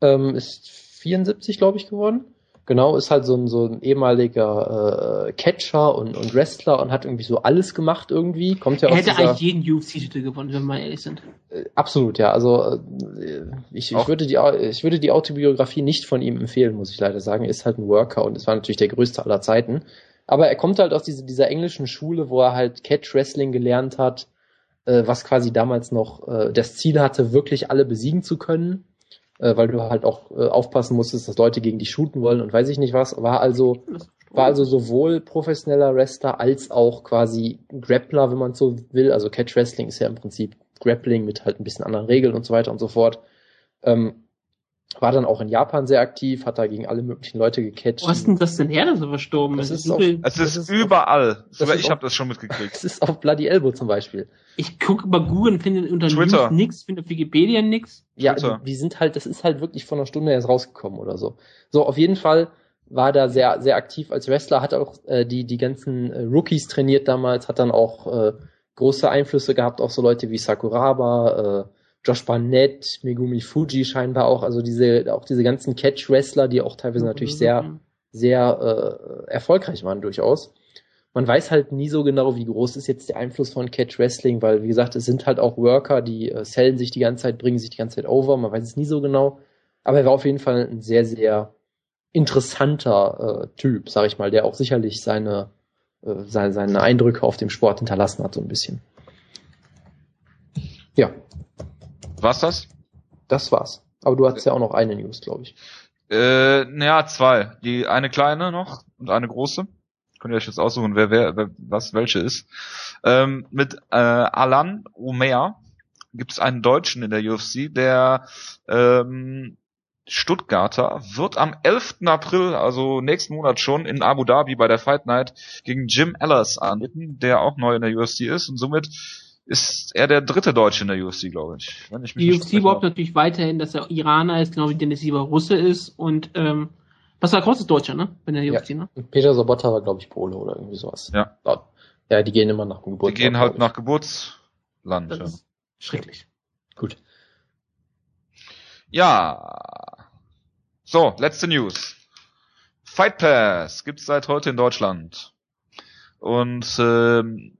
Ähm, ist 74, glaube ich, geworden. Genau, ist halt so ein, so ein ehemaliger äh, Catcher und, und Wrestler und hat irgendwie so alles gemacht irgendwie. Kommt ja er hätte dieser, eigentlich jeden UFC-Titel gewonnen, wenn wir mal ehrlich sind. Äh, absolut, ja. Also äh, ich, ich, würde die, ich würde die Autobiografie nicht von ihm empfehlen, muss ich leider sagen. Er ist halt ein Worker und es war natürlich der größte aller Zeiten. Aber er kommt halt aus diese, dieser englischen Schule, wo er halt Catch-Wrestling gelernt hat, äh, was quasi damals noch äh, das Ziel hatte, wirklich alle besiegen zu können äh, weil du halt auch äh, aufpassen musstest, dass Leute gegen dich shooten wollen und weiß ich nicht was. War also, war also sowohl professioneller Wrestler als auch quasi Grappler, wenn man so will. Also Catch Wrestling ist ja im Prinzip Grappling mit halt ein bisschen anderen Regeln und so weiter und so fort. Ähm, war dann auch in Japan sehr aktiv, hat da gegen alle möglichen Leute gecatcht. Wo hast denn das denn her, dass er verstorben das ist? Auf, es ist, ist überall. Auf, Sogar ich habe das schon mitgekriegt. Es ist auf Bloody Elbow zum Beispiel. Ich gucke über Google und finde unter Twitter. nix, finde auf Wikipedia nix. Ja, die, die, sind halt, das ist halt wirklich von einer Stunde erst rausgekommen oder so. So, auf jeden Fall war da sehr, sehr aktiv als Wrestler, hat auch äh, die, die ganzen äh, Rookies trainiert damals, hat dann auch äh, große Einflüsse gehabt auf so Leute wie Sakuraba, äh, Josh Barnett, Megumi Fuji scheinbar auch, also diese, auch diese ganzen Catch-Wrestler, die auch teilweise mhm. natürlich sehr, sehr äh, erfolgreich waren durchaus. Man weiß halt nie so genau, wie groß ist jetzt der Einfluss von Catch Wrestling, weil wie gesagt, es sind halt auch Worker, die äh, sellen sich die ganze Zeit, bringen sich die ganze Zeit over, man weiß es nie so genau. Aber er war auf jeden Fall ein sehr, sehr interessanter äh, Typ, sag ich mal, der auch sicherlich seine, äh, seine, seine Eindrücke auf dem Sport hinterlassen hat, so ein bisschen. Ja, War's das? Das war's. Aber du hattest ja auch noch eine News, glaube ich. Äh, naja, zwei. Die eine kleine noch und eine große. Könnt ihr euch jetzt aussuchen, wer, wer, wer was welche ist. Ähm, mit äh, Alan Omer gibt es einen Deutschen in der UFC, der ähm, Stuttgarter wird am 11. April, also nächsten Monat schon, in Abu Dhabi bei der Fight Night gegen Jim Ellis antreten, der auch neu in der UFC ist und somit ist er der dritte Deutsche in der UFC, glaube ich. Wenn ich mich die UFC überhaupt natürlich weiterhin, dass er Iraner ist, genau wie Dennis Sieber Russe ist und ähm, was war großes Deutscher, ne? Wenn der UFC, ja. ne? Peter Sobotta war, glaube ich, Pole oder irgendwie sowas. Ja. Ja, die gehen immer nach dem Geburtsland. Die gehen halt nach Geburtsland. Das ja. ist schrecklich. Gut. Ja. So, letzte News. Fight Pass gibt's seit heute in Deutschland. Und ähm,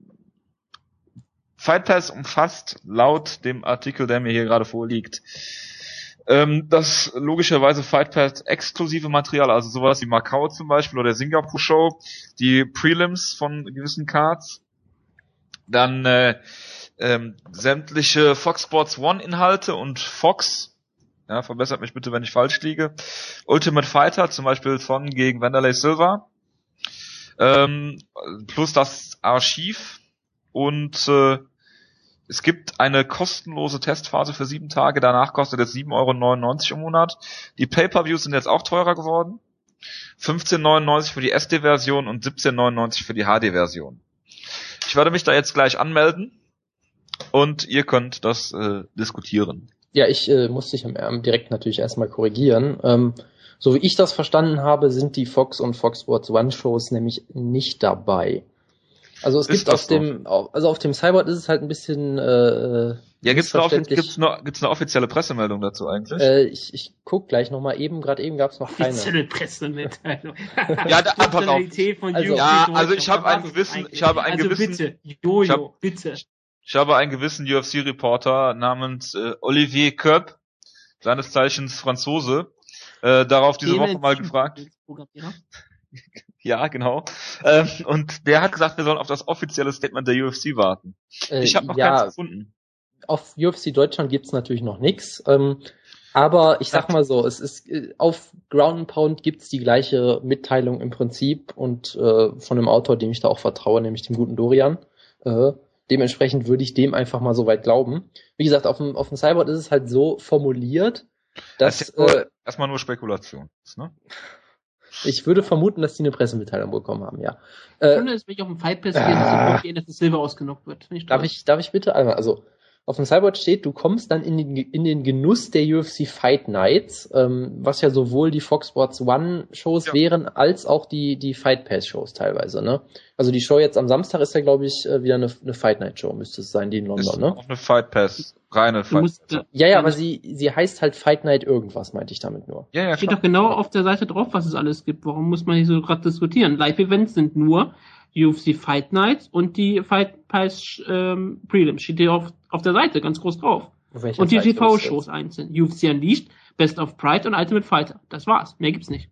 Fight Pass umfasst laut dem Artikel, der mir hier gerade vorliegt, ähm, das logischerweise Fight Pass exklusive Material, also sowas wie Macau zum Beispiel oder Singapore Show, die Prelims von gewissen Cards, dann äh, ähm, sämtliche Fox Sports One Inhalte und Fox, ja, verbessert mich bitte, wenn ich falsch liege, Ultimate Fighter, zum Beispiel von gegen Wanderlei Silva, ähm, plus das Archiv und äh, es gibt eine kostenlose Testphase für sieben Tage, danach kostet es 7,99 Euro im Monat. Die Pay-Per-Views sind jetzt auch teurer geworden. 15,99 für die SD-Version und 17,99 für die HD-Version. Ich werde mich da jetzt gleich anmelden und ihr könnt das äh, diskutieren. Ja, ich äh, muss dich direkt natürlich erstmal korrigieren. Ähm, so wie ich das verstanden habe, sind die Fox und Fox Sports One Shows nämlich nicht dabei. Also es gibt auf so? dem, also auf dem Cyborg ist es halt ein bisschen äh, ja, gibt's eine, gibt's, eine, gibt's eine offizielle Pressemeldung dazu eigentlich? Äh, ich, ich guck gleich nochmal eben, gerade eben gab's noch keine. Offizielle Pressemeldung. ja, da, pass auf. Also, ja, also ich habe einen gewissen, ich habe einen also gewissen, bitte, Jojo, ich hab, bitte. Ich habe einen gewissen UFC-Reporter namens äh, Olivier Köpp, seines Zeichens Franzose, äh, darauf diese Woche mal gefragt. Ja, genau. Ähm, und der hat gesagt, wir sollen auf das offizielle Statement der UFC warten. Äh, ich habe noch ja, keins gefunden. Auf UFC Deutschland gibt's natürlich noch nix. Ähm, aber ich sag mal so, es ist äh, auf Ground Pound gibt's die gleiche Mitteilung im Prinzip und äh, von einem Autor, dem ich da auch vertraue, nämlich dem guten Dorian. Äh, dementsprechend würde ich dem einfach mal so weit glauben. Wie gesagt, auf dem, auf dem Cyborg ist es halt so formuliert, dass das ist ja äh, erstmal nur Spekulation. Ne? Ich würde vermuten, dass die eine Pressemitteilung bekommen haben, ja. Äh, Schön ist, wenn ich auf dem Fight Pass ah, gehe, dass das Silber ausgenockt wird. Darf ich, darf ich bitte einmal, also auf dem Cyborg steht, du kommst dann in den, in den Genuss der UFC Fight Nights, ähm, was ja sowohl die Fox Sports One Shows ja. wären, als auch die, die Fight Pass Shows teilweise, ne? Also die Show jetzt am Samstag ist ja, glaube ich, äh, wieder eine, eine Fight Night Show, müsste es sein, die in London, ist ne? Auch eine Fight Pass, reine Fight musst, Pass. Ja, ja, aber sie, sie heißt halt Fight Night irgendwas, meinte ich damit nur. Ja, ja, Steht doch genau auf der Seite drauf, was es alles gibt. Warum muss man hier so gerade diskutieren? Live-Events sind nur UFC Fight Nights und die Fight Pass ähm, Prelims. Steht hier auf, auf der Seite ganz groß drauf. Und die TV-Shows einzeln. UFC Unleashed, Best of Pride und Ultimate Fighter. Das war's. Mehr gibt's nicht.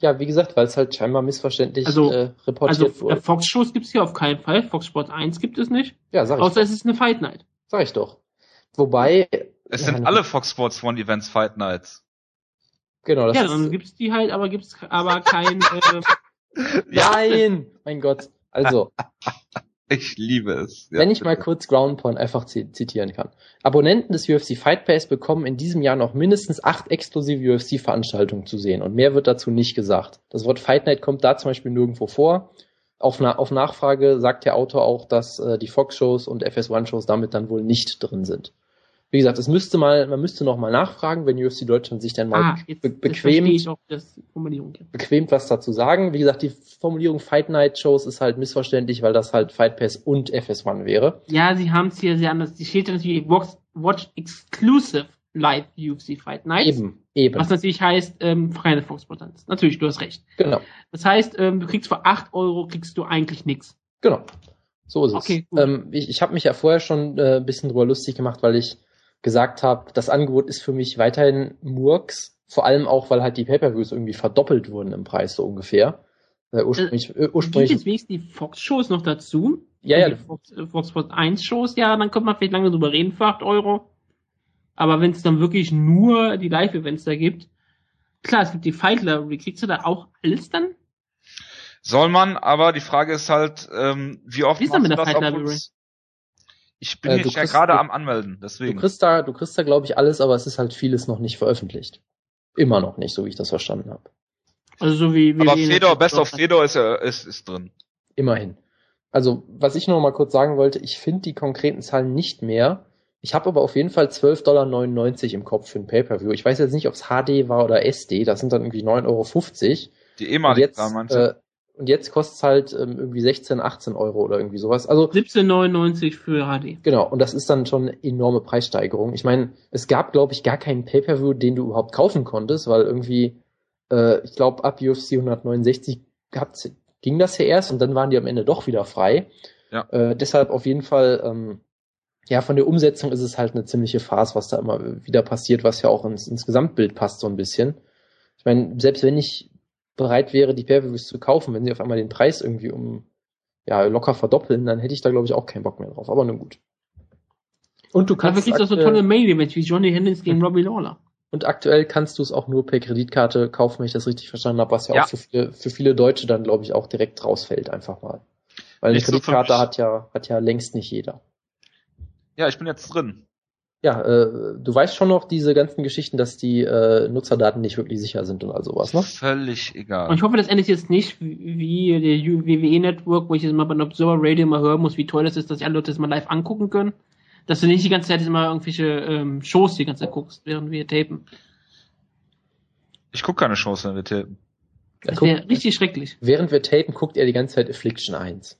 Ja, wie gesagt, weil es halt scheinbar missverständlich also, äh, reportiert also, wurde. Also Fox-Shows gibt's hier auf keinen Fall. Fox Sport 1 gibt es nicht. Ja, sag ich Außer doch. es ist eine Fight Night. Sag ich doch. Wobei... Es sind ja, alle Fox Sports One Events Fight Nights. Genau, das Ja, dann gibt's die halt, aber gibt's aber kein... äh, Nein! Mein Gott. Also, Ich liebe es. Ja, Wenn ich mal kurz Ground Point einfach zitieren kann. Abonnenten des UFC Fight Pass bekommen in diesem Jahr noch mindestens acht exklusive UFC-Veranstaltungen zu sehen und mehr wird dazu nicht gesagt. Das Wort Fight Night kommt da zum Beispiel nirgendwo vor. Auf, na auf Nachfrage sagt der Autor auch, dass äh, die Fox-Shows und FS1-Shows damit dann wohl nicht drin sind wie gesagt, es müsste mal, man müsste noch mal nachfragen, wenn UFC Deutschland sich dann mal ah, jetzt, be bequemt, bequemt was dazu sagen. Wie gesagt, die Formulierung Fight Night Shows ist halt missverständlich, weil das halt Fight Pass und FS1 wäre. Ja, sie haben es hier sehr anders. Die steht natürlich Watch, Watch Exclusive Live UFC Fight Night. Eben, eben. Was natürlich heißt, ähm, freie Fox-Potenz. Natürlich, du hast recht. Genau. Das heißt, ähm, du kriegst für 8 Euro kriegst du eigentlich nichts. Genau. So ist okay, es. Ähm, ich ich habe mich ja vorher schon äh, ein bisschen drüber lustig gemacht, weil ich gesagt habe, das Angebot ist für mich weiterhin Murks, vor allem auch, weil halt die Pay-Per-Views irgendwie verdoppelt wurden im Preis so ungefähr. Äh, ursprünglich, äh, ursprünglich gibt jetzt wenigstens die Fox-Shows noch dazu? Ja, ja. Die Fox, äh, Fox Sports 1-Shows, ja, dann könnte man vielleicht lange drüber reden für 8 Euro. Aber wenn es dann wirklich nur die Live-Events da gibt, klar, es gibt die Fight Library, kriegst du da auch alles dann? Soll man, aber die Frage ist halt, ähm, wie oft wie ist machst du das, Fight Library? Ich bin äh, jetzt ja gerade am Anmelden, deswegen. Du kriegst da, du kriegst da, glaube ich, alles, aber es ist halt vieles noch nicht veröffentlicht. Immer noch nicht, so wie ich das verstanden habe. Also so wie, wie Aber Fedor, Best of Fedor ist, ja, ist, ist drin. Immerhin. Also, was ich noch mal kurz sagen wollte, ich finde die konkreten Zahlen nicht mehr. Ich habe aber auf jeden Fall 12,99 Dollar im Kopf für ein Pay-Per-View. Ich weiß jetzt nicht, ob es HD war oder SD. Das sind dann irgendwie 9,50 Euro. Die ehemalige jetzt, äh, und jetzt kostet es halt ähm, irgendwie 16, 18 Euro oder irgendwie sowas. Also 17,99 für HD. Genau, und das ist dann schon eine enorme Preissteigerung. Ich meine, es gab, glaube ich, gar keinen Pay-Per-View, den du überhaupt kaufen konntest, weil irgendwie, äh, ich glaube, ab UFC 169 gab's, ging das ja erst und dann waren die am Ende doch wieder frei. Ja. Äh, deshalb auf jeden Fall, ähm, ja, von der Umsetzung ist es halt eine ziemliche Farce, was da immer wieder passiert, was ja auch ins, ins Gesamtbild passt so ein bisschen. Ich meine, selbst wenn ich bereit wäre, die Pay-Per-Views zu kaufen, wenn sie auf einmal den Preis irgendwie um ja locker verdoppeln, dann hätte ich da glaube ich auch keinen Bock mehr drauf. Aber nun gut. Und du kannst. Aber gibt es so tolle Main-Events wie Johnny Hendricks gegen Robbie Lawler. Und aktuell kannst du es auch nur per Kreditkarte kaufen, wenn ich das richtig verstanden habe, was ja, ja. auch für viele, für viele Deutsche dann, glaube ich, auch direkt rausfällt, einfach mal. Weil eine Kreditkarte so hat ja, hat ja längst nicht jeder. Ja, ich bin jetzt drin ja, äh, du weißt schon noch diese ganzen Geschichten, dass die äh, Nutzerdaten nicht wirklich sicher sind und all sowas, ne? Völlig egal. Und ich hoffe, das endet jetzt nicht wie der WWE Network, wo ich jetzt mal bei einem Observer Radio mal hören muss, wie toll das ist, dass sich alle Leute das mal live angucken können. Dass du nicht die ganze Zeit immer irgendwelche ähm, Shows die ganze Zeit guckst, während wir tapen. Ich guck keine Shows, wenn wir tapen. Das wäre richtig schrecklich. Während wir tapen, guckt er die ganze Zeit Affliction 1.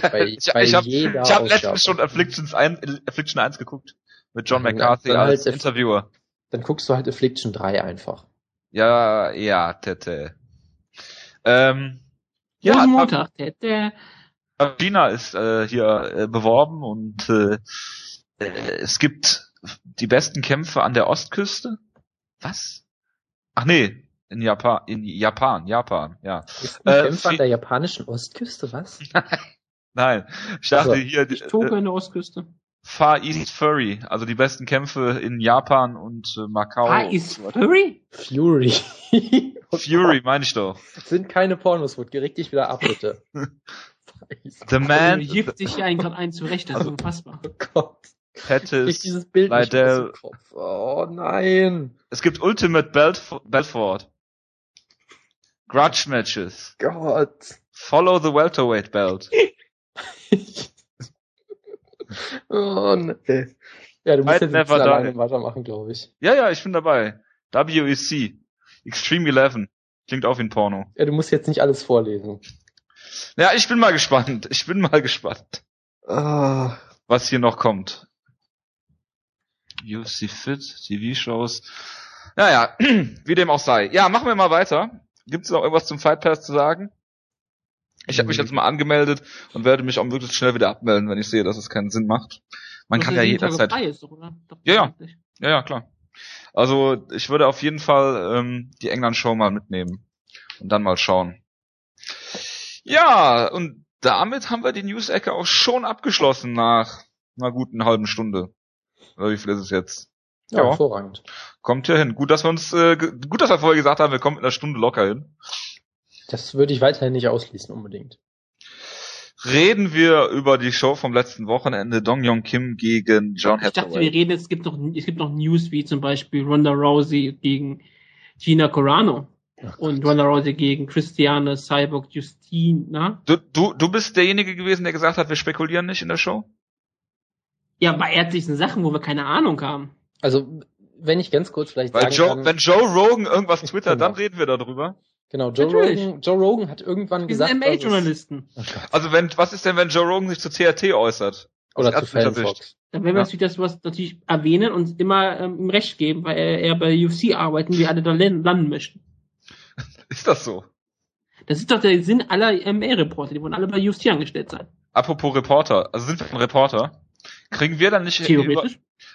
bei, ich bei ich habe hab letztens schon Afflictions 1, Affliction 1 geguckt. Mit John McCarthy dann als halt Interviewer. Dann guckst du halt Affliction 3 einfach. Ja, ja, Tete. Ähm, ja, ja Montag, Tete. China ist äh, hier äh, beworben und äh, äh, es gibt die besten Kämpfe an der Ostküste. Was? Ach nee, in Japan, in Japan, Japan, ja. Ist äh, Kämpfe an der japanischen Ostküste, was? Nein, ich dachte also, hier. Ich Tokio an der Ostküste. Far East Furry, also die besten Kämpfe in Japan und äh, Macau. Far East Furry? Fury. Fury, meine ich doch. Das sind keine Pornos, Wood. Reg dich wieder ab, bitte. The Man. Du gibt sich ja gerade einen zurecht, das ist unfassbar. Oh Gott. Pettis, dieses Bild Liddell. Oh nein. Es gibt Ultimate Belf Belfort. Grudge Matches. Gott. Follow the Welterweight Belt. oh, nee. Ja, du musst jetzt nicht alleine weitermachen, glaube ich. Ja, ja, ich bin dabei. WEC. Extreme 11. Klingt auch wie ein Porno. Ja, du musst jetzt nicht alles vorlesen. Ja, ich bin mal gespannt. Ich bin mal gespannt. Ah. Was hier noch kommt. UFC Fit, TV-Shows. Naja, wie dem auch sei. Ja, machen wir mal weiter. Gibt es noch irgendwas zum Fight Pass zu sagen? Ich habe mich jetzt mal angemeldet und werde mich auch möglichst schnell wieder abmelden, wenn ich sehe, dass es keinen Sinn macht. Man kann ja jederzeit. Ist, doch, doch ja, ja, ja, ja, klar. Also ich würde auf jeden Fall ähm, die England-Show mal mitnehmen und dann mal schauen. Ja, und damit haben wir die News-Ecke auch schon abgeschlossen nach einer guten halben Stunde. Oder wie viel ist es jetzt? Ja, ja. hervorragend. Kommt hier hin. Gut, dass wir uns, äh, gut, dass wir vorher gesagt haben, wir kommen in einer Stunde locker hin. Das würde ich weiterhin nicht ausschließen unbedingt. reden wir über die Show vom letzten Wochenende, Dong Yong Kim gegen John Hathaway. Ich dachte, wir reden, es gibt noch, es gibt noch News wie zum Beispiel Ronda Rousey gegen Gina Corano. und Ronda Rousey gegen Christiane Cyborg Justina. Du, du, du bist derjenige gewesen, der gesagt hat, wir spekulieren nicht in der Show? Ja, bei ärztlichen Sachen, wo wir keine Ahnung haben. Also, wenn ich ganz kurz vielleicht Weil sagen Joe, kann, Wenn Joe Rogan irgendwas twittert, genau. dann reden wir darüber. Genau, Joe Rogan, Joe Rogan hat irgendwann gesagt. MA-Journalisten. Oh also wenn, was ist denn, wenn Joe Rogan sich zu CRT äußert? Oder zu Fanfox. Dann werden wir ja. das was natürlich erwähnen und immer ähm, ihm Recht geben, weil er, er bei UFC arbeiten, wie alle da landen möchten. Ist das so? Das ist doch der Sinn aller MA-Reporter, die wollen alle bei UFC angestellt sein. Apropos Reporter, also sind wir ein Reporter? Kriegen wir dann nicht über,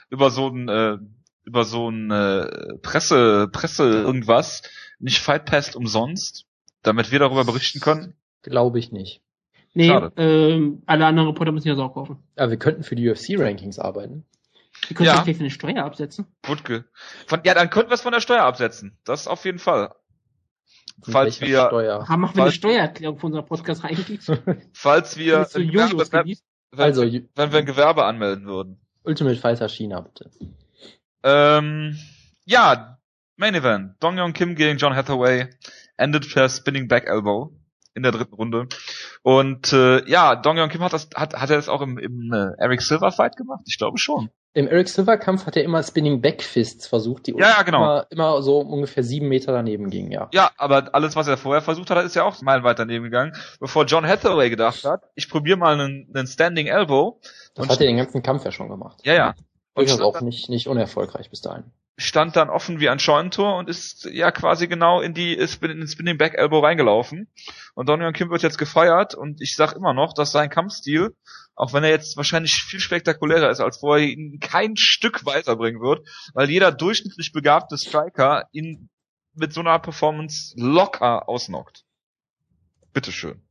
über so ein äh, über so ein äh, Presse Presse irgendwas nicht Fight Pass umsonst, damit wir darüber berichten können? Glaube ich nicht. Nee, ähm, alle anderen Reporter müssen ja so auch kaufen. Aber wir könnten für die UFC-Rankings arbeiten. Wir können ja. vielleicht eine Steuer absetzen. Wutke. Von, ja, dann könnten wir es von der Steuer absetzen. Das auf jeden Fall. Falls wir, Steuer? Haben, machen wir eine Steuererklärung für unser Podcast eigentlich? falls wir, so wenn, also, wenn wir ein Gewerbe anmelden würden. Ultimate Fighter China, bitte. Ähm, ja, Main Event. Dong Yong Kim gegen John Hathaway. Ended per Spinning Back Elbow in der dritten Runde. Und äh, ja, Dong Yong Kim hat das, hat, hat er das auch im, im äh, Eric Silver Fight gemacht? Ich glaube schon. Im Eric Silver Kampf hat er immer Spinning Back Fists versucht, die ja, ja, genau. immer, immer so ungefähr sieben Meter daneben gingen, ja. Ja, aber alles, was er vorher versucht hat, ist ja auch meilenweit daneben gegangen, bevor John Hathaway gedacht hat, ich probiere mal einen, einen Standing Elbow. Das hat er den ganzen Kampf ja schon gemacht. Ja, ja. Und durchaus auch nicht, nicht unerfolgreich bis dahin. Stand dann offen wie ein Scheunentor und ist ja quasi genau in die in den Spinning Back Elbow reingelaufen. Und Donion Kim wird jetzt gefeiert und ich sag immer noch, dass sein Kampfstil, auch wenn er jetzt wahrscheinlich viel spektakulärer ist als vorher, ihn kein Stück weiterbringen wird, weil jeder durchschnittlich begabte Striker ihn mit so einer Performance locker ausnockt. Bitteschön.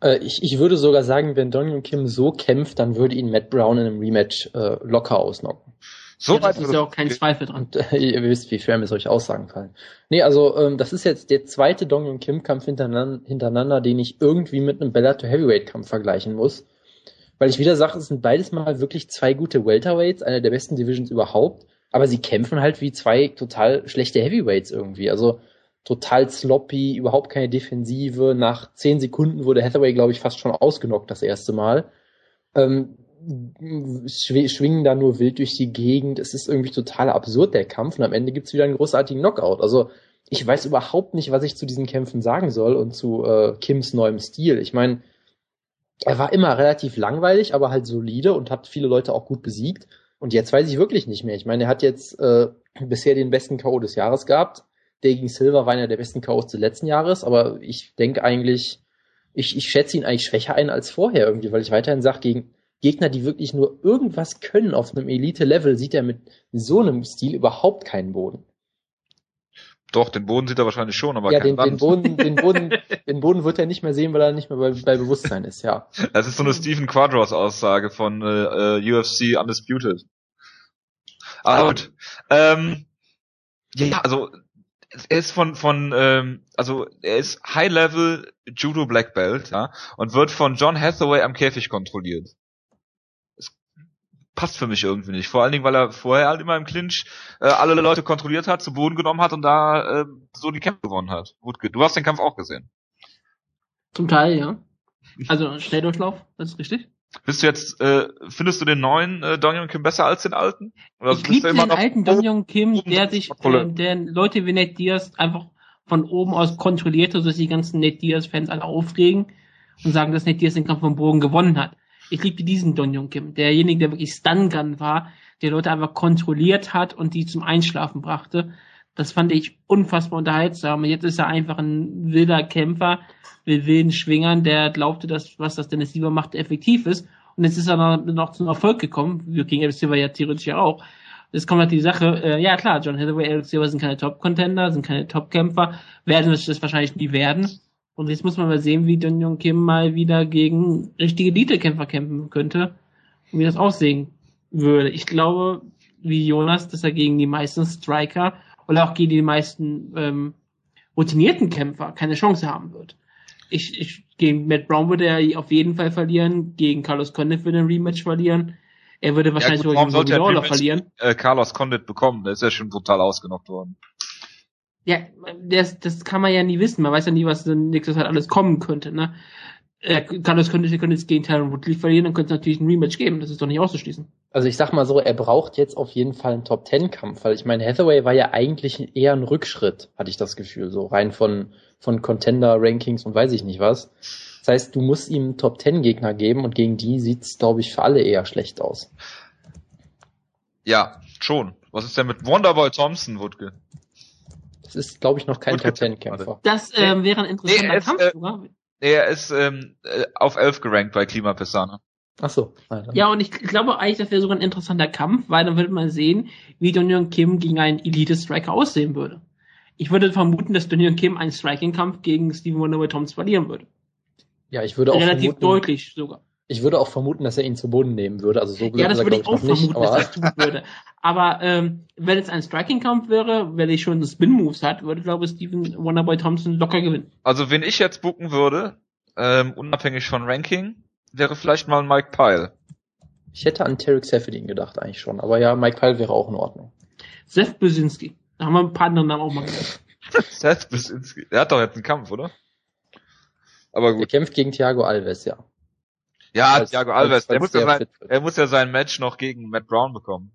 Äh, ich, ich würde sogar sagen, wenn Donion Kim so kämpft, dann würde ihn Matt Brown in einem Rematch äh, locker ausnocken. So ja, das ist ja auch kein Zweifel dran. Und, äh, ihr wisst, wie schwer mir solche Aussagen fallen. Nee, also ähm, das ist jetzt der zweite Dong Kim Kampf hintereinander, hintereinander, den ich irgendwie mit einem Bellator Heavyweight Kampf vergleichen muss. Weil ich wieder sage, es sind beides mal wirklich zwei gute Welterweights, eine der besten Divisions überhaupt. Aber sie kämpfen halt wie zwei total schlechte Heavyweights irgendwie. Also total sloppy, überhaupt keine Defensive. Nach zehn Sekunden wurde Hathaway, glaube ich, fast schon ausgenockt das erste Mal. Ähm, schwingen da nur wild durch die Gegend. Es ist irgendwie total absurd, der Kampf. Und am Ende gibt's wieder einen großartigen Knockout. Also ich weiß überhaupt nicht, was ich zu diesen Kämpfen sagen soll und zu äh, Kims neuem Stil. Ich meine, er war immer relativ langweilig, aber halt solide und hat viele Leute auch gut besiegt. Und jetzt weiß ich wirklich nicht mehr. Ich meine, er hat jetzt äh, bisher den besten K.O. des Jahres gehabt. Der gegen Silver war einer der besten K.O.s des letzten Jahres, aber ich denke eigentlich, ich, ich schätze ihn eigentlich schwächer ein als vorher irgendwie, weil ich weiterhin sage, gegen Gegner, die wirklich nur irgendwas können auf einem Elite-Level, sieht er mit so einem Stil überhaupt keinen Boden. Doch, den Boden sieht er wahrscheinlich schon, aber ja, den, den, Boden, den Boden, den Boden wird er nicht mehr sehen, weil er nicht mehr bei, bei Bewusstsein ist, ja. Das ist so eine Stephen Quadros Aussage von äh, äh UFC Undisputed. Aber gut. Ähm, ja, also er ist von von ähm, also er ist High Level Judo Black Belt, ja, und wird von John Hathaway am Käfig kontrolliert passt für mich irgendwie nicht. Vor allen Dingen, weil er vorher halt immer im Clinch äh, alle Leute kontrolliert hat, zu Boden genommen hat und da äh, so die Kämpfe gewonnen hat. Wutke, du hast den Kampf auch gesehen. Zum Teil, ja. Also Schnelldurchlauf, das ist richtig. Bist du jetzt, äh, findest du den neuen äh, Donjon Kim besser als den alten? Oder ich liebe den alten Donjon Kim, der sich, äh, der Leute wie Ned Diaz einfach von oben aus kontrollierte, sodass die ganzen Ned Diaz-Fans alle aufregen und sagen, dass Ned Diaz den Kampf vom Bogen gewonnen hat. Ich liebte diesen Don Jung Kim, derjenige, der wirklich Stun Gun war, der Leute einfach kontrolliert hat und die zum Einschlafen brachte. Das fand ich unfassbar unterhaltsam. Jetzt ist er einfach ein wilder Kämpfer mit wilden Schwingern, der glaubte, dass was das Dennis Siever macht, effektiv ist. Und jetzt ist er noch, noch zum Erfolg gekommen. Wir gegen Alex Silver ja theoretisch ja auch. Jetzt kommt halt die Sache, äh, ja klar, John Hathaway, Alex Silver sind keine Top-Contender, sind keine Top-Kämpfer, werden es wahrscheinlich nie werden. Und jetzt muss man mal sehen, wie Don Jong Kim mal wieder gegen richtige Titelkämpfer kämpfen könnte und wie das aussehen würde. Ich glaube, wie Jonas, dass er gegen die meisten Striker oder auch gegen die meisten ähm, routinierten Kämpfer keine Chance haben wird. Ich, ich, gegen Matt Brown würde er auf jeden Fall verlieren, gegen Carlos Condit würde er ein Rematch verlieren. Er würde wahrscheinlich ja, gut, gegen Bobby verlieren. Äh, Carlos Condit bekommen, der ist ja schon brutal ausgenockt worden. Ja, das, das kann man ja nie wissen. Man weiß ja nie, was nächstes Zeit alles kommen könnte. Ne? Er kann das könnte, könnte jetzt gegen Tyron Woodley verlieren, dann könnte es natürlich ein Rematch geben. Das ist doch nicht auszuschließen. Also ich sag mal so, er braucht jetzt auf jeden Fall einen Top Ten Kampf, weil ich meine, Hathaway war ja eigentlich eher ein Rückschritt, hatte ich das Gefühl, so rein von von Contender Rankings und weiß ich nicht was. Das heißt, du musst ihm Top Ten Gegner geben und gegen die sieht's, glaube ich, für alle eher schlecht aus. Ja, schon. Was ist denn mit Wonderboy Thompson, Wutke? Das ist, glaube ich, noch kein Top Ten Kämpfer. Das ähm, wäre ein interessanter nee, Kampf, äh, sogar. Er ist ähm, äh, auf 11 gerankt bei Klima Pessana. Ach so. Ja, und ich glaube eigentlich, das wäre sogar ein interessanter Kampf, weil dann würde man sehen, wie Donion Kim gegen einen Elite-Striker aussehen würde. Ich würde vermuten, dass Donion Kim einen Striking-Kampf gegen Steven Wonderboy Thomas verlieren würde. Ja, ich würde auch Relativ vermuten, deutlich sogar. Ich würde auch vermuten, dass er ihn zu Boden nehmen würde. Also so ja, das würde ich auch vermuten, nicht, dass er das tun würde. Aber ähm, wenn es ein Striking-Kampf wäre, wenn ich schon Spin-Moves hat, würde, glaube ich, Steven Wonderboy Thompson locker gewinnen. Also wenn ich jetzt bucken würde, ähm, unabhängig von Ranking, wäre vielleicht mal ein Mike Pyle. Ich hätte an Tarek Seferdin gedacht eigentlich schon, aber ja, Mike Pyle wäre auch in Ordnung. Seth Brzezinski. Da haben wir ein paar andere Namen auch mal gehört. Seth Brzezinski. Der hat doch jetzt einen Kampf, oder? Aber gut. Er kämpft gegen Thiago Alves, ja. Ja, als, Thiago Alves. Er muss, ja sein, er muss ja sein Match noch gegen Matt Brown bekommen.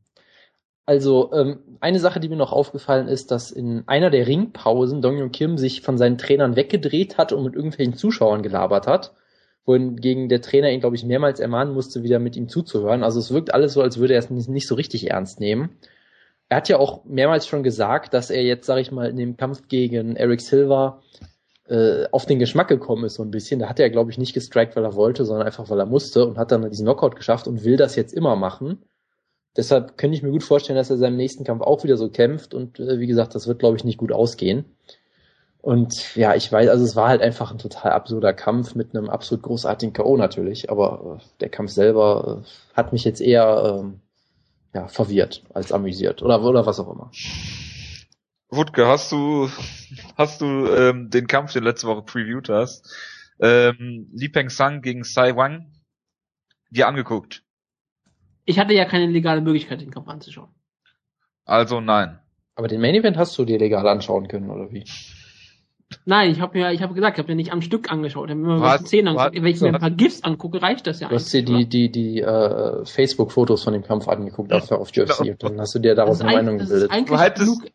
Also ähm, eine Sache, die mir noch aufgefallen ist, dass in einer der Ringpausen Dong Kim sich von seinen Trainern weggedreht hat und mit irgendwelchen Zuschauern gelabert hat, wohingegen der Trainer ihn, glaube ich, mehrmals ermahnen musste, wieder mit ihm zuzuhören. Also es wirkt alles so, als würde er es nicht so richtig ernst nehmen. Er hat ja auch mehrmals schon gesagt, dass er jetzt, sage ich mal, in dem Kampf gegen Eric Silva äh, auf den Geschmack gekommen ist so ein bisschen. Da hat er, glaube ich, nicht gestrikt, weil er wollte, sondern einfach, weil er musste und hat dann diesen Knockout geschafft und will das jetzt immer machen. Deshalb könnte ich mir gut vorstellen, dass er seinem nächsten Kampf auch wieder so kämpft und äh, wie gesagt, das wird, glaube ich, nicht gut ausgehen. Und ja, ich weiß, also es war halt einfach ein total absurder Kampf mit einem absolut großartigen K.O. natürlich, aber äh, der Kampf selber äh, hat mich jetzt eher ähm, ja, verwirrt als amüsiert oder, oder was auch immer. Wutke, hast du, hast du ähm, den Kampf, den letzte Woche previewt hast, ähm, Li Peng Sang gegen Sai Wang dir angeguckt? Ich hatte ja keine legale Möglichkeit, den Kampf anzuschauen. Also nein. Aber den Main Event hast du dir legal anschauen können, oder wie? Nein, ich habe ja, ich habe gesagt, ich habe den nicht am Stück angeschaut. Ich habe mir mal zehn angeguckt. Wenn ich mir ein paar GIFs angucke, reicht das ja Du hast dir die, die, die äh, Facebook-Fotos von dem Kampf angeguckt auf, auf UFC und dann hast du dir daraus eine Meinung gebildet. Du, hättest,